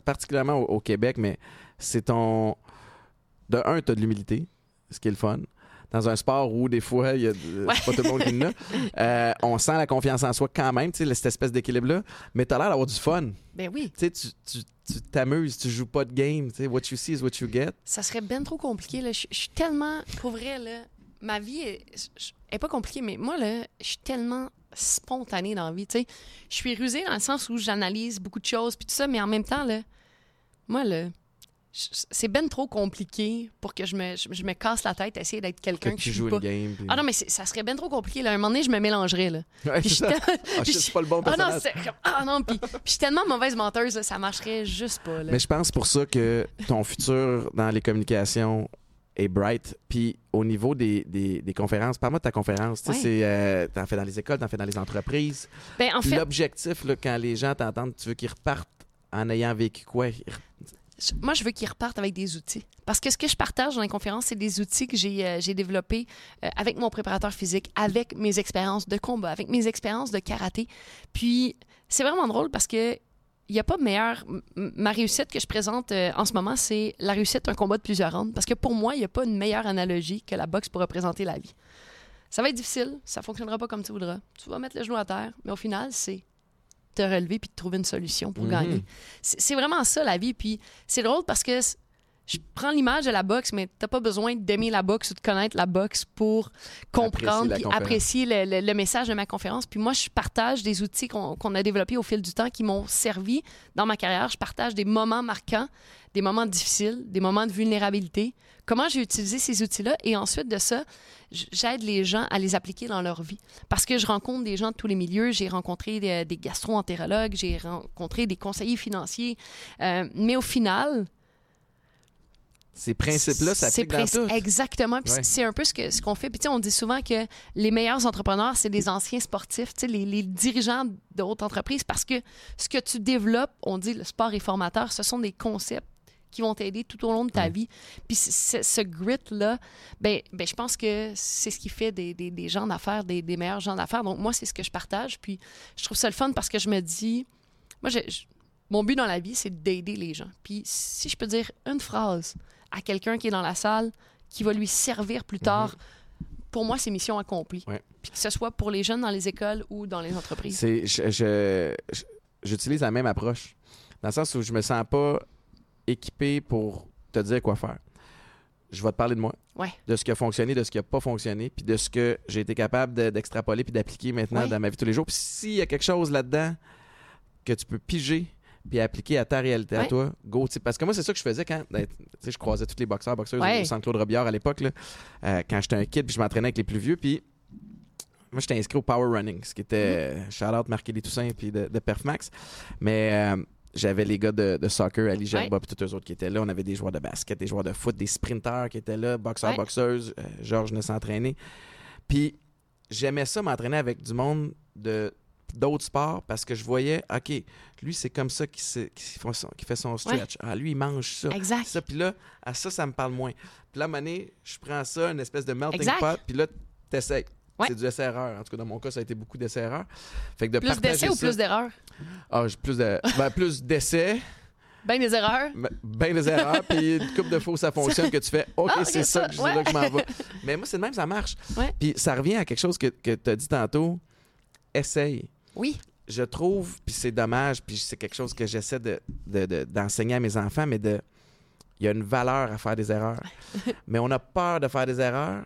particulièrement au, au Québec, mais c'est ton. De un, tu as de l'humilité, ce qui est le fun. Dans un sport où, des fois, il y a Ouais. pas tout le monde qui en a. Euh, on sent la confiance en soi quand même, tu sais, cette espèce d'équilibre-là. Mais tu as l'air d'avoir du fun. Ben oui, Tu sais, tu tu- tu t'amuses, tu joues pas de game. Tu sais, what you see is what you get. ça serait bien trop compliqué. Là. Je, je suis tellement, pour vrai, là, ma vie est, est pas compliquée, mais moi, là, je suis tellement spontanée dans la vie. tu sais. Je suis rusée dans le sens où j'analyse beaucoup de choses, puis tout ça, mais en même temps, là, moi, là, c'est ben trop compliqué pour que je me, je, je me casse la tête à essayer d'être Que quelqu'un que, tu je suis joues pas. une game. puis- Ah non, mais ça serait bien trop compliqué. Là. À un moment donné, je me mélangerais. Là. Ouais, Puis c'est je suis Ah, je- pas le bon Ah non, personnage. c'est comme- ah non, puis, puis je suis tellement mauvaise menteuse, là, ça marcherait juste pas. Là. Mais je pense pour ça que ton futur dans les communications est bright. Puis au niveau des, des, des conférences, parle-moi de ta conférence. Tu Ouais. euh, t'en fais dans les écoles, t'en fais dans les entreprises. Ben, en fait, L'objectif, quand les gens t'entendent, tu veux qu'ils repartent en ayant vécu quoi? Moi, je veux qu'ils repartent avec des outils. Parce que ce que je partage dans les conférences, c'est des outils que j'ai euh, développés euh, avec mon préparateur physique, avec mes expériences de combat, avec mes expériences de karaté. Puis, c'est vraiment drôle parce que il n'y a pas meilleur. Ma réussite que je présente euh, en ce moment, c'est la réussite d'un combat de plusieurs rounds. Parce que pour moi, il n'y a pas une meilleure analogie que la boxe pour représenter la vie. Ça va être difficile, ça fonctionnera pas comme tu voudras. Tu vas mettre le genou à terre, mais au final, c'est te relever puis de trouver une solution pour Mhm. gagner. C'est vraiment ça, la vie. Puis c'est drôle parce que je prends l'image de la boxe, mais t'as pas besoin d'aimer la boxe ou de connaître la boxe pour comprendre conférence. apprécier le, le- le message de ma conférence. Puis moi, je partage des outils qu'on a développés au fil du temps qui m'ont servi dans ma carrière. Je partage des moments marquants, des moments difficiles, des moments de vulnérabilité. Comment j'ai utilisé ces outils-là? Et ensuite de ça, j'aide les gens à les appliquer dans leur vie. Parce que je rencontre des gens de tous les milieux. J'ai rencontré des, des gastro-entérologues, j'ai rencontré des conseillers financiers. Euh, mais au final, Ces principes-là ces s'appliquent dans tout. Exactement. Ouais. c'est un peu ce que ce qu'on fait. Puis on dit souvent que les meilleurs entrepreneurs, c'est des anciens sportifs, les, les dirigeants de haute entreprise, parce que ce que tu développes, on dit le sport est formateur, ce sont des concepts qui vont t'aider tout au long de ta Ouais. vie. Puis ce grit-là, ben, ben, je pense que c'est ce qui fait des, des- des gens d'affaires, des, des meilleurs gens d'affaires. Donc, moi, c'est ce que je partage. Puis, je trouve ça le fun parce que je me dis, moi, je- je- mon but dans la vie, c'est d'aider les gens. Puis, si je peux dire une phrase à quelqu'un qui est dans la salle, qui va lui servir plus tard, pour moi, c'est mission accomplie. Mhm. Ouais. Puis que ce soit pour les jeunes dans les écoles ou dans les entreprises. J'utilise la même approche. Dans le sens où je me sens pas équipé pour te dire quoi faire. Je vais te parler de moi, Ouais. de ce qui a fonctionné, de ce qui n'a pas fonctionné, puis de ce que j'ai été capable de- d'extrapoler puis d'appliquer maintenant Ouais. dans ma vie de tous les jours. Puis s'il y a quelque chose là-dedans que tu peux piger puis appliquer à ta réalité à toi, go. tu sais, Parce que moi, c'est ça que je faisais quand ben, tu sais, je croisais tous les boxeurs, boxeuses au centre Claude Robillard à l'époque, euh, quand j'étais un kid puis je m'entraînais avec les plus vieux. Puis moi, j'étais inscrit au Power Running, ce qui était Mm-hmm. shout-out Marqué les Toussaint puis de, de Perfmax. Mais euh, j'avais les gars de, de soccer, Ali Gerba puis tous eux autres qui étaient là. On avait des joueurs de basket, des joueurs de foot, des sprinteurs qui étaient là, boxeurs, Ouais. boxeuses. Euh, Georges venait s'entraîner. Puis j'aimais ça m'entraîner avec du monde de d'autres sports parce que je voyais, OK, lui, c'est comme ça qu'il fait, son- qu'il fait son stretch. Ah, lui, il mange ça. Exact. Ça, puis là, à ça, ça me parle moins. Puis là, à un moment donné, je prends ça, une espèce de melting Exact. pot, puis là, t'essayes. Ouais. C'est du essai-erreur. En tout cas, dans mon cas, ça a été beaucoup d'essais-erreurs. Fait que de Plus d'essais ou plus d'erreurs? Ah, plus de... ben, plus d'essais, Ben des erreurs. ben des erreurs, puis une coupe de faux, ça fonctionne, que tu fais, OK, Ah, c'est ça, ça, que je- ouais. là que je m'en vais. Mais moi, c'est le même, ça marche. Puis ça revient à quelque chose que, que tu as dit tantôt. Essaye. Oui. je trouve, puis c'est dommage, puis c'est quelque chose que j'essaie de, de- de- d'enseigner à mes enfants, mais de il y a une valeur à faire des erreurs. mais on a peur de faire des erreurs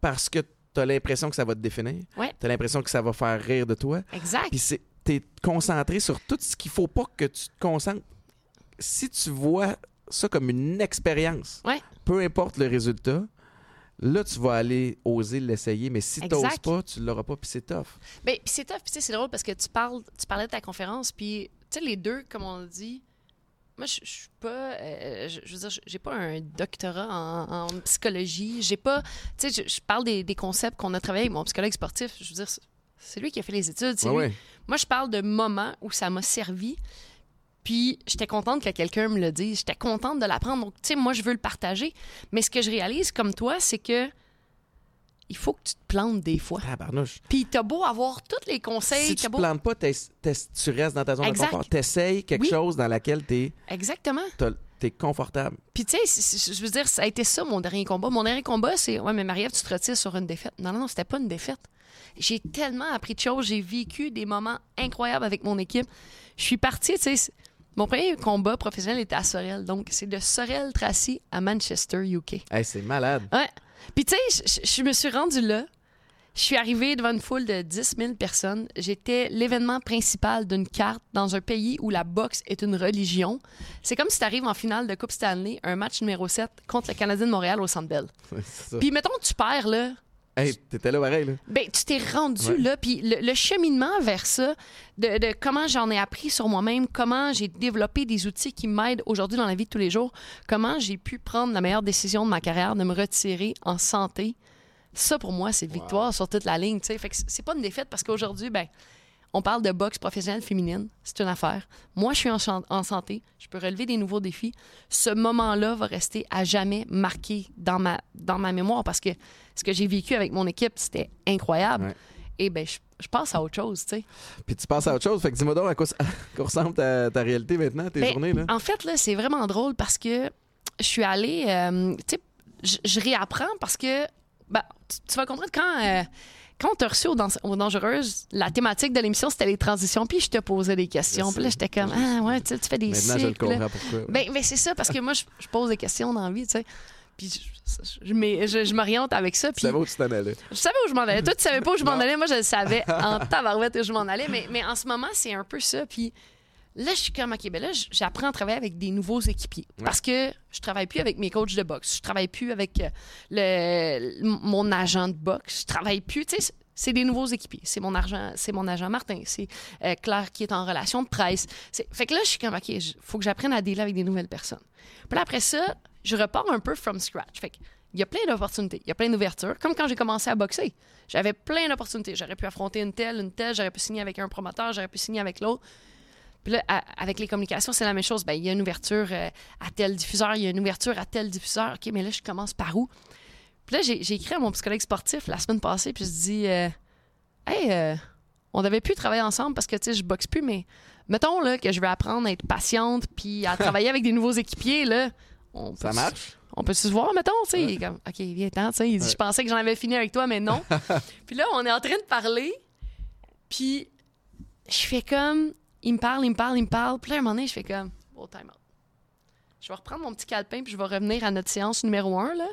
parce que tu as l'impression que ça va te définir. Ouais. Tu as l'impression que ça va faire rire de toi. Exact. Puis c'est tu es concentré sur tout ce qu'il faut pas que tu te concentres. Si tu vois ça comme une expérience, Ouais. peu importe le résultat, là, tu vas aller oser l'essayer. Mais si tu n'oses pas, tu l'auras pas, puis c'est tough. Puis c'est tough, puis c'est drôle parce que tu parles, tu parlais de ta conférence, puis tu sais, les deux, comme on dit, moi, je je suis pas, euh, je, je veux dire, j'ai pas un doctorat en, en psychologie, j'ai pas, tu sais, je, je parle des, des concepts qu'on a travaillé avec mon psychologue sportif, je veux dire, c'est- c'est lui qui a fait les études, c'est Ouais, lui. ouais. Moi, je parle de moments où ça m'a servi. Puis, j'étais contente que quelqu'un me le dise. J'étais contente de l'apprendre. Donc, tu sais, moi, je veux le partager. Mais ce que je réalise, comme toi, c'est que il faut que tu te plantes des fois. Tabarnouche. Puis, t'as beau avoir tous les conseils. Si tu te beau- plantes pas, t'es- t'es- tu restes dans ta zone Exact. de confort. T'essayes quelque Oui. chose dans laquelle t'es Exactement. es confortable. Puis, tu sais, je veux dire, ça a été ça, mon dernier combat. Mon dernier combat, c'est Ouais, mais Marie-Ève, tu te retires sur une défaite. Non, non, non, c'était pas une défaite. J'ai tellement appris de choses. J'ai vécu des moments incroyables avec mon équipe. Je suis partie, tu sais. Mon premier combat professionnel était à Sorel. Donc, c'est de Sorel-Tracy à Manchester, UK. Hey, c'est malade. Ouais. Puis, tu sais, je- me suis rendue là. Je suis arrivée devant une foule de 10 000 personnes. J'étais l'événement principal d'une carte dans un pays où la boxe est une religion. C'est comme si tu arrives en finale de Coupe Stanley, un match numéro 7 contre le Canadien de Montréal au Centre Bell. Puis, mettons, tu perds, là. Hey, t'étais là pareil, là. Ben, tu t'es rendu Ouais. là, puis le, le cheminement vers ça, de, de comment j'en ai appris sur moi-même, comment j'ai développé des outils qui m'aident aujourd'hui dans la vie de tous les jours, comment j'ai pu prendre la meilleure décision de ma carrière, de me retirer en santé. Ça, pour moi, c'est victoire sur toute la ligne. tu sais. Fait que c'est- c'est pas une défaite parce qu'aujourd'hui, ben, on parle de boxe professionnelle féminine, c'est une affaire. Moi, je suis en, santé, je peux relever des nouveaux défis. Ce moment-là va rester à jamais marqué dans ma, dans ma mémoire parce que ce que j'ai vécu avec mon équipe, c'était incroyable. Ouais. Et ben, je, je passe à autre chose, tu sais. Puis tu passes à autre chose. Fait que dis-moi donc à quoi, ressemble ta, ta réalité maintenant, tes Ben, journées, là? En fait, là, c'est vraiment drôle parce que je suis allée, euh, tu sais, je, je réapprends parce que, ben, tu, tu vas comprendre quand, euh, quand on t'a reçu aux, aux Dangereuses, la thématique de l'émission, c'était les transitions, puis je te posais des questions. Puis là, j'étais comme, ah ouais, tu sais, tu fais des Maintenant, je le cycles. comprends pourquoi. Ben, ben, c'est ça, parce que moi, je, je pose des questions dans la vie, tu sais. Puis je, je, m'oriente avec ça. Tu savais où tu t'en allais. je savais où je m'en allais. Toi, tu savais pas où je m'en allais. Moi, je le savais en tabarouette où je m'en allais. Mais, mais en ce moment, c'est un peu ça. Puis là, je suis comme, OK, ben là, j'apprends à travailler avec des nouveaux équipiers. Ouais. Parce que je travaille plus avec mes coachs de boxe. Je travaille plus avec euh, le, mon agent de boxe. Je travaille plus, tu sais, c'est- des nouveaux équipiers. C'est mon argent, c'est mon agent Martin. C'est euh, Claire qui est en relation de presse. Fait que là, je suis comme, OK, il faut que j'apprenne à dealer avec des nouvelles personnes. Puis là, après ça, je repars un peu from scratch. Fait que il y a plein d'opportunités, il y a plein d'ouvertures. Comme quand j'ai commencé à boxer. J'avais plein d'opportunités. J'aurais pu affronter une telle, une telle, j'aurais pu signer avec un promoteur, j'aurais pu signer avec l'autre. Puis là, à- avec les communications, c'est la même chose. Ben, il y a une ouverture euh, à tel diffuseur, il y a une ouverture à tel diffuseur. OK, mais là, je commence par où? Puis là, j'ai écrit à mon psychologue sportif la semaine passée, puis je dis euh, Hey, euh, on devait plus travailler ensemble parce que, tu sais, je boxe plus, mais mettons là, que je vais apprendre à être patiente puis à travailler avec des nouveaux équipiers, là. On Ça marche? on peut se voir, mettons, tu sais? Ouais. Comme, OK, viens ten tu sais. Il dit, Ouais. je pensais que j'en avais fini avec toi, mais non. puis là, on est en train de parler, puis je fais comme, il me parle, il me parle, il me parle. Puis là, à un moment donné, je fais comme, oh, time out. Je vais reprendre mon petit calepin, puis je vais revenir à notre séance numéro un, là.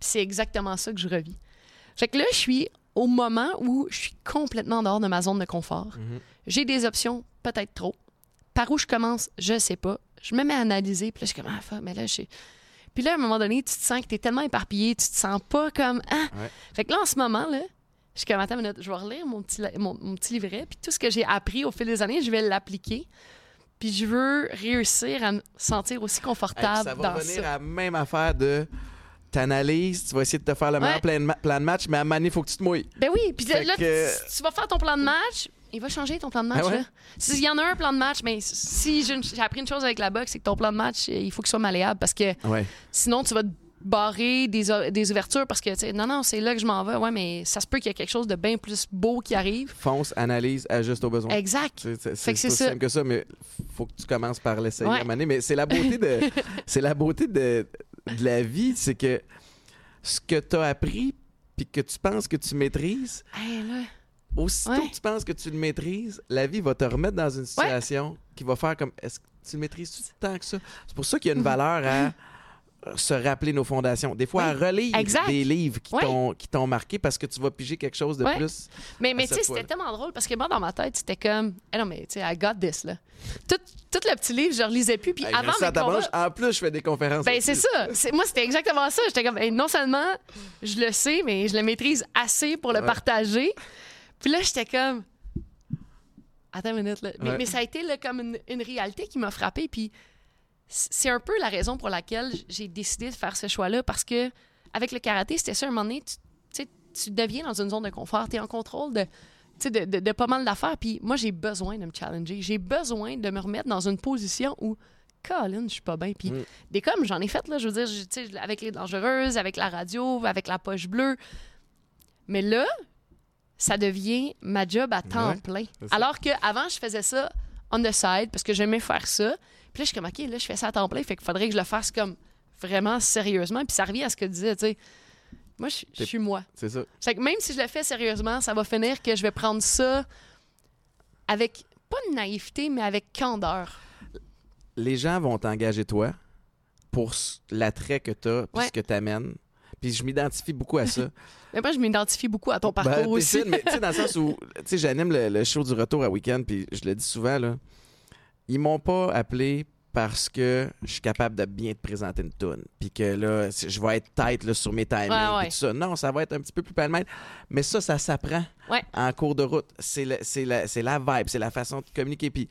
Puis c'est exactement ça que je revis. Fait que là, je suis au moment où je suis complètement dehors de ma zone de confort. Mhm. J'ai des options, peut-être trop. Par où je commence, je sais pas. Je me mets à analyser, puis là, je suis comme, ah, fuck, mais là, je. Puis là, à un moment donné, tu te sens que tu es tellement éparpillé, tu te sens pas comme, ah. Ouais. Fait que là, en ce moment, là, je suis comme, attends une minute, je vais relire mon petit, mon, mon petit livret, puis tout ce que j'ai appris au fil des années, je vais l'appliquer. Puis je veux réussir à me sentir aussi Hey, confortable ça va dans revenir ça. à la même affaire de t'analyses, tu vas essayer de te faire le meilleur plan de, ma- plan de match, mais à un il faut que tu te mouilles. Ben oui, puis là, que- tu, tu vas faire ton plan de match. Il va changer ton plan de match. Ah ouais? là. S'il y en a un plan de match, mais si j'ai appris une chose avec la boxe, c'est que ton plan de match, il faut qu'il soit malléable parce que Ouais. sinon, tu vas te barrer des, des ouvertures parce que, tu sais, non, non, c'est là que je m'en vais. Ouais, mais ça se peut qu'il y ait quelque chose de bien plus beau qui arrive. Fonce, analyse, ajuste aux besoins. Exact. C'est- C'est Fait c'est que c'est pas si ça. simple que ça, mais faut que tu commences par l'essayer Ouais. Mais c'est la beauté de, c'est la beauté de, de la vie, c'est que ce que tu as appris puis que tu penses que tu maîtrises, Hey, là. aussitôt Ouais. que tu penses que tu le maîtrises, la vie va te remettre dans une situation qui va faire comme est-ce que tu le maîtrises tant que ça? C'est pour ça qu'il y a une valeur à se rappeler nos fondations. Des fois, à Oui. relire Exact. des livres qui Oui. t'ont marqué parce que tu vas piger quelque chose de plus. Mais, mais À tu sais, c'était tellement drôle parce que moi, dans ma tête, c'était comme, eh non, mais tu sais, I got this, là. Tout, tout le petit livre, je relisais plus. Puis Hey, avant à mes combats-. En plus, je fais des conférences. Ben, c'est ça. Moi, c'était exactement ça. J'étais comme, hey, non seulement je le sais, mais je le maîtrise assez pour le Ouais. partager. Puis là, j'étais comme, attends une minute, là. Mais, Ouais. mais ça a été là, comme une, une réalité qui m'a frappée. Puis c'est un peu la raison pour laquelle j'ai décidé de faire ce choix-là parce que avec le karaté, c'était ça, un moment donné, tu, deviens dans une zone de confort. Tu es en contrôle de. De, de- de pas mal d'affaires. Puis moi, j'ai besoin de me challenger. J'ai besoin de me remettre dans une position où, Colin, je suis pas bien. Puis Mm. des comme, j'en ai fait, là, je veux dire, avec les dangereuses, avec la radio, avec la poche bleue. Mais là, ça devient ma job à temps Ouais, plein. Alors qu'avant, je faisais ça on the side parce que j'aimais faire ça. Puis là, je suis comme, OK, là, je fais ça à temps plein. Fait qu'il faudrait que je le fasse comme vraiment sérieusement. Puis ça revient à ce que tu disais, tu sais. Moi, je suis moi. C'est ça. Que même si je le fais sérieusement, ça va finir que je vais prendre ça avec, pas de naïveté, mais avec candeur. Les gens vont t'engager toi pour l'attrait que tu as puis Ouais. ce que tu amènes. Puis je m'identifie beaucoup à ça. Mais moi, je m'identifie beaucoup à ton Ben, parcours aussi. mais tu sais, dans le sens où, tu sais, j'anime le, le show du retour à week-end, puis je le dis souvent, là, ils m'ont pas appelé parce que je suis capable de bien te présenter une toune, puis que là, je vais être tête là, sur mes timings, Ouais, tout ça. Non, ça va être un petit peu plus palmette, mais ça, ça s'apprend Ouais. en cours de route. C'est la, vibe, c'est la façon de communiquer, puis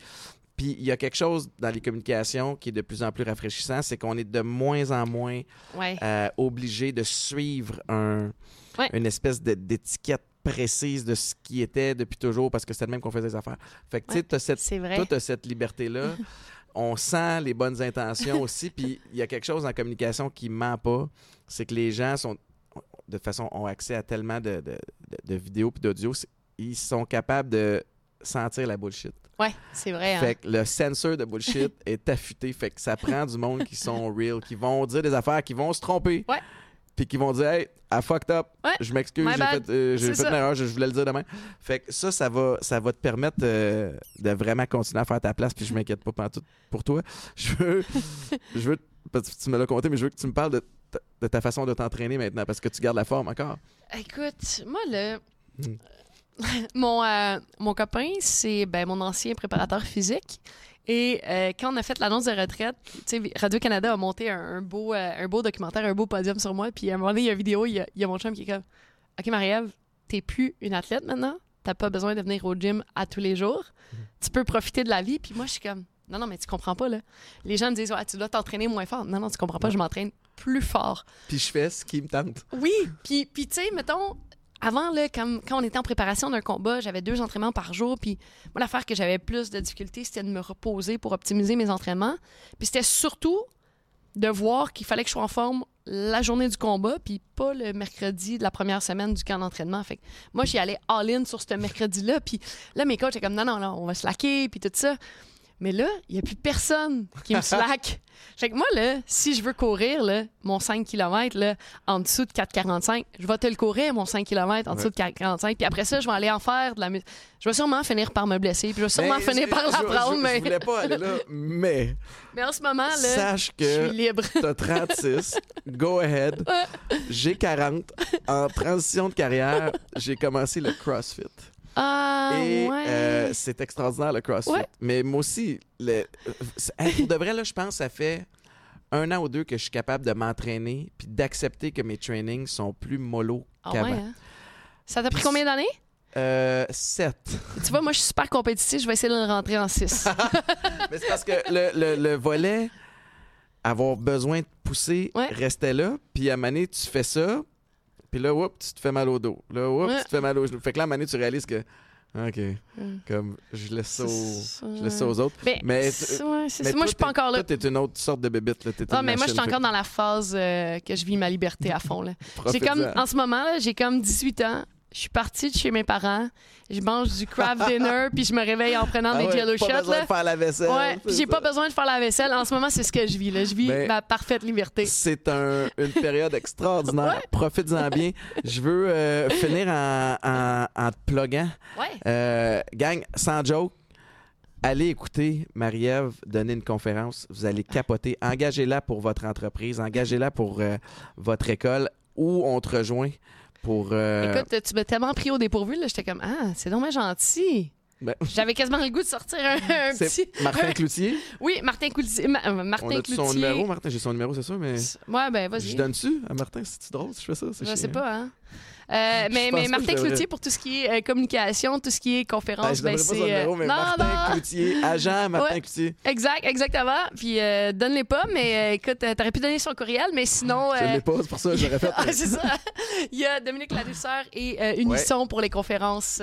puis il y a quelque chose dans les communications qui est de plus en plus rafraîchissant, c'est qu'on est de moins en moins Ouais. euh, obligé de suivre un, Ouais. une espèce d'étiquette précise de ce qui était depuis toujours parce que c'était le même qu'on faisait des affaires. Fait que tu sais, Ouais, t'as cette, liberté-là. On sent les bonnes intentions aussi. Puis il y a quelque chose en communication qui ment pas. C'est que les gens sont, de toute façon, ont accès à tellement de, de, vidéos puis d'audio. Ils sont capables de sentir la bullshit. Ouais, c'est vrai. hein. Fait que le sensor de bullshit est affûté. Fait que ça prend du monde qui sont real, qui vont dire des affaires, qui vont se tromper. Ouais. Puis qui vont dire, hey, I fucked up. Ouais. Je m'excuse, j'ai fait, euh, j'ai fait une erreur, je, je voulais le dire demain. Fait que ça, ça va, ça va te permettre euh, de vraiment continuer à faire ta place, puis je m'inquiète pas pantoute pour toi. Je veux, je veux, parce que tu me l'as compté, mais je veux que tu me parles de ta, de ta façon de t'entraîner maintenant, parce que tu gardes la forme encore. Écoute, moi, là, Hmm. mon, euh, mon copain, c'est ben, mon ancien préparateur physique. Et euh, quand on a fait l'annonce de retraite, Radio-Canada a monté un, un beau, euh, un beau documentaire, un beau podium sur moi. Puis à un moment donné, il y a une vidéo, il y a, il y a mon chum qui est comme OK, Marie-Ève, t'es plus une athlète maintenant. T'as pas besoin de venir au gym à tous les jours. Tu peux profiter de la vie. Puis moi, je suis comme Non, non, mais tu comprends pas, là. Les gens me disent Ouais, tu dois t'entraîner moins fort. Non, non, tu comprends pas, je m'entraîne plus fort. Puis je fais ce qui me tente. Oui, puis, puis tu sais, mettons, avant, quand, on était en préparation d'un combat, j'avais deux entraînements par jour. Puis moi, l'affaire que j'avais plus de difficulté, c'était de me reposer pour optimiser mes entraînements. Puis c'était surtout de voir qu'il fallait que je sois en forme la journée du combat, puis pas le mercredi de la première semaine du camp d'entraînement. Fait moi, j'y allais all-in sur ce mercredi-là. Puis là, mes coachs étaient comme, non, non, non, on va slacker, puis tout ça. Mais là, il n'y a plus personne qui me slack. Fait que moi, là, si je veux courir, là, mon 5 km, là, en dessous de 4,45, je vais te le courir, mon 5 km, en dessous de 4,45. Puis après ça, je vais aller en faire de la musique. Je vais sûrement finir par me blesser, puis je vais sûrement Mais finir je- par je- l'apprendre. je- Mais... Je voulais pas aller là, mais mais en ce moment, là, sache je que suis libre. T'as 36, go ahead. J'ai 40. En transition de carrière, j'ai commencé le CrossFit. Ah, Et ouais. euh, c'est extraordinaire le CrossFit. Ouais. Mais moi aussi, le, hey, pour de vrai, là, je pense que ça fait un an ou deux que je suis capable de m'entraîner puis d'accepter que mes trainings sont plus mollo Ah qu'avant. ouais, hein? Ça t'a pris combien d'années? Euh, 7. Tu vois, moi, je suis super compétitif. Je vais essayer de le rentrer en 6. Mais c'est parce que le, le- le volet, avoir besoin de pousser, restait là. Puis à un moment donné, tu fais ça. Puis là, oups, tu te fais mal au dos. Là, oups, Ouais. tu te fais mal au genou. Fait que là, à un moment donné, tu réalises que, OK, Mm. comme je laisse ça, aux, je laisse ça aux autres. Ben, Mais- c'est- ouais, Mais moi, je suis pas encore là. Toi, t'es une autre sorte de bébite. Là. T'es Non, mais moi, je suis encore dans la phase euh, que je vis ma liberté à fond. Là. J'ai comme, en ce moment, là, j'ai comme 18 ans. Je suis partie de chez mes parents. Je mange du craft dinner, puis je me réveille en prenant Ah des ouais, jello pas shots. besoin Là. de faire la vaisselle. Ouais, j'ai pas besoin de faire la vaisselle. En ce moment, c'est ce que je vis. Là. Je vis Ben, ma parfaite liberté. C'est un- une période extraordinaire. Ouais. Profites-en bien. Je veux euh, finir en, en, en te pluguant. Ouais. Euh, gang, sans joke, allez écouter Marie-Ève donner une conférence. Vous allez capoter. Engagez-la pour votre entreprise. Engagez-la pour euh, votre école où on te rejoint pour. euh, Écoute, tu m'as tellement pris au dépourvu. là, J'étais comme, ah, c'est dommage gentil. ben, J'avais quasiment le goût de sortir un, petit. Martin Cloutier? Oui, Martin Coutier. Ma- euh, On Martin a Cloutier. son numéro, Martin? J'ai son numéro, c'est sûr, mais. Ouais, ben, vas-y. Je donne-tu à Martin? C'est-tu drôle si je fais ça? C'est Je chiant. sais pas, hein. Euh, mais, Martin devrais. Cloutier, pour tout ce qui est euh, communication, tout ce qui est conférence, ben, pas c'est. euh, non, Martin non. Cloutier, agent Martin Ouais. Cloutier. Exact, exactement. Puis euh, donne-les pas, mais écoute, t'aurais pu donner son courriel, mais sinon. Je l'ai pas, c'est pour ça que j'aurais fait. ah, c'est ça. Il y a Dominique Ladouceur et Unisson pour les conférences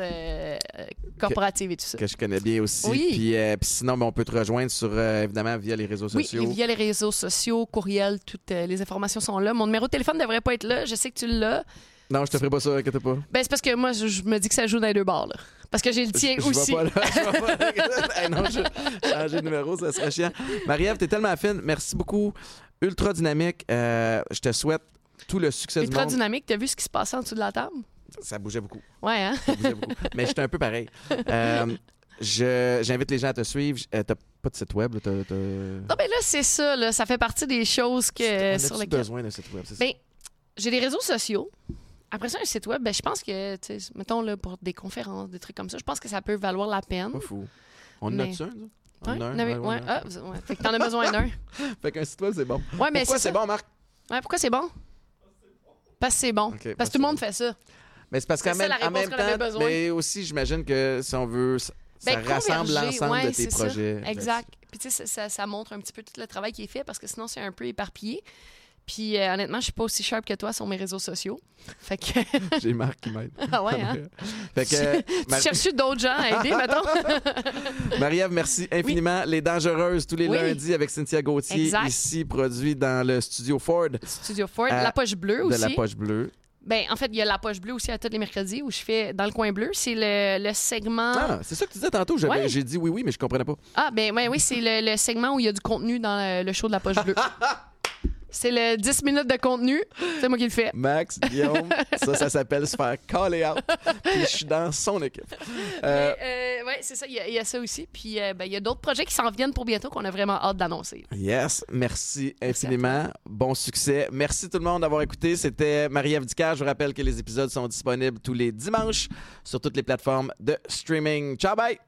corporatives et tout ça. que je connais bien aussi. Oui. Puis, puis sinon, ben, on peut te rejoindre sur, évidemment, via les réseaux Oui, sociaux. et via les réseaux sociaux, courriel, toutes les informations sont là. Mon numéro de téléphone devrait pas être là. Je sais que tu l'as. Non, je te ferai pas ça, inquiète pas. Ben, c'est parce que moi, je, je me dis que ça joue dans les deux bars. Là. Parce que j'ai le tien Je- je aussi. pas là. Je vais pas là. Hey, non, je changer de numéro, ça serait chiant. Marie-Ève, t'es tellement fine. Merci beaucoup. Ultra dynamique. Euh, je te souhaite tout le succès du Ultra monde. dynamique, t'as vu ce qui se passait en dessous de la table? Ça bougeait beaucoup. Ouais, hein? Ça bougeait beaucoup. Mais j'étais un peu pareil. Euh, je- J'invite les gens à te suivre. Euh, T'as pas de site web? là? T'as- Non, ben là, c'est ça. Là. Ça fait partie des choses que, sur lesquelles. besoin d'un site web? c'est? Ben, j'ai des réseaux sociaux. Après ça, un site web, ben, je pense que, mettons, là, pour des conférences, des trucs comme ça, je pense que ça peut valoir la peine. Pas fou. On en Mais- a-tu un, nous? On Ouais, en a un? non, mais- Ouais, ouais. ouais, Ah, ouais. Fait que t'en as besoin d'un. Fait qu'un site web, c'est bon. Ouais, mais Pourquoi c'est ça. bon, Marc? Ouais, pourquoi c'est bon? Parce que c'est bon. Ok, parce parce que tout le monde fait ça. Mais c'est parce qu'en ça, même, en même temps, besoin. mais aussi, j'imagine que si on veut, ça, ça Ben, rassemble l'ensemble ouais, de tes c'est ça. projets. Exact. Puis tu sais, ça, ça- ça montre un petit peu tout le travail qui est fait parce que sinon, c'est un peu éparpillé. Puis euh, honnêtement, je suis pas aussi sharp que toi sur mes réseaux sociaux. Fait que. J'ai Marc qui m'aide. ah ouais, hein? fait que, euh, tu Mar- cherches d'autres gens à aider, mettons? Marie-Ève, merci infiniment. Les Dangereuses, tous les Oui. lundis avec Cynthia Gauthier, Exact. ici produit dans le studio Ford Studio Ford. Euh, la poche bleue de aussi. la Poche Bleue. Ben, en fait, il y a la poche bleue aussi à tous les mercredis où je fais dans le coin bleu. C'est le, le segment. Ah, c'est ça que tu disais tantôt. J'avais- Ouais. J'ai dit oui, oui, mais je comprenais pas. Ah, ben ouais, oui, c'est le, le segment où il y a du contenu dans le, le show de la poche bleue. C'est le 10 minutes de contenu. C'est moi qui le fais. Max, Guillaume, ça, ça s'appelle se faire caller out. Puis je suis dans son équipe. Euh, euh, ouais, c'est ça. Il y, a- il y a ça aussi. Puis euh, ben, il y a d'autres projets qui s'en viennent pour bientôt qu'on a vraiment hâte d'annoncer. Yes, merci infiniment. Bon succès. Merci tout le monde d'avoir écouté. C'était Marie-Ève. Je vous rappelle que les épisodes sont disponibles tous les dimanches sur toutes les plateformes de streaming. Ciao, bye!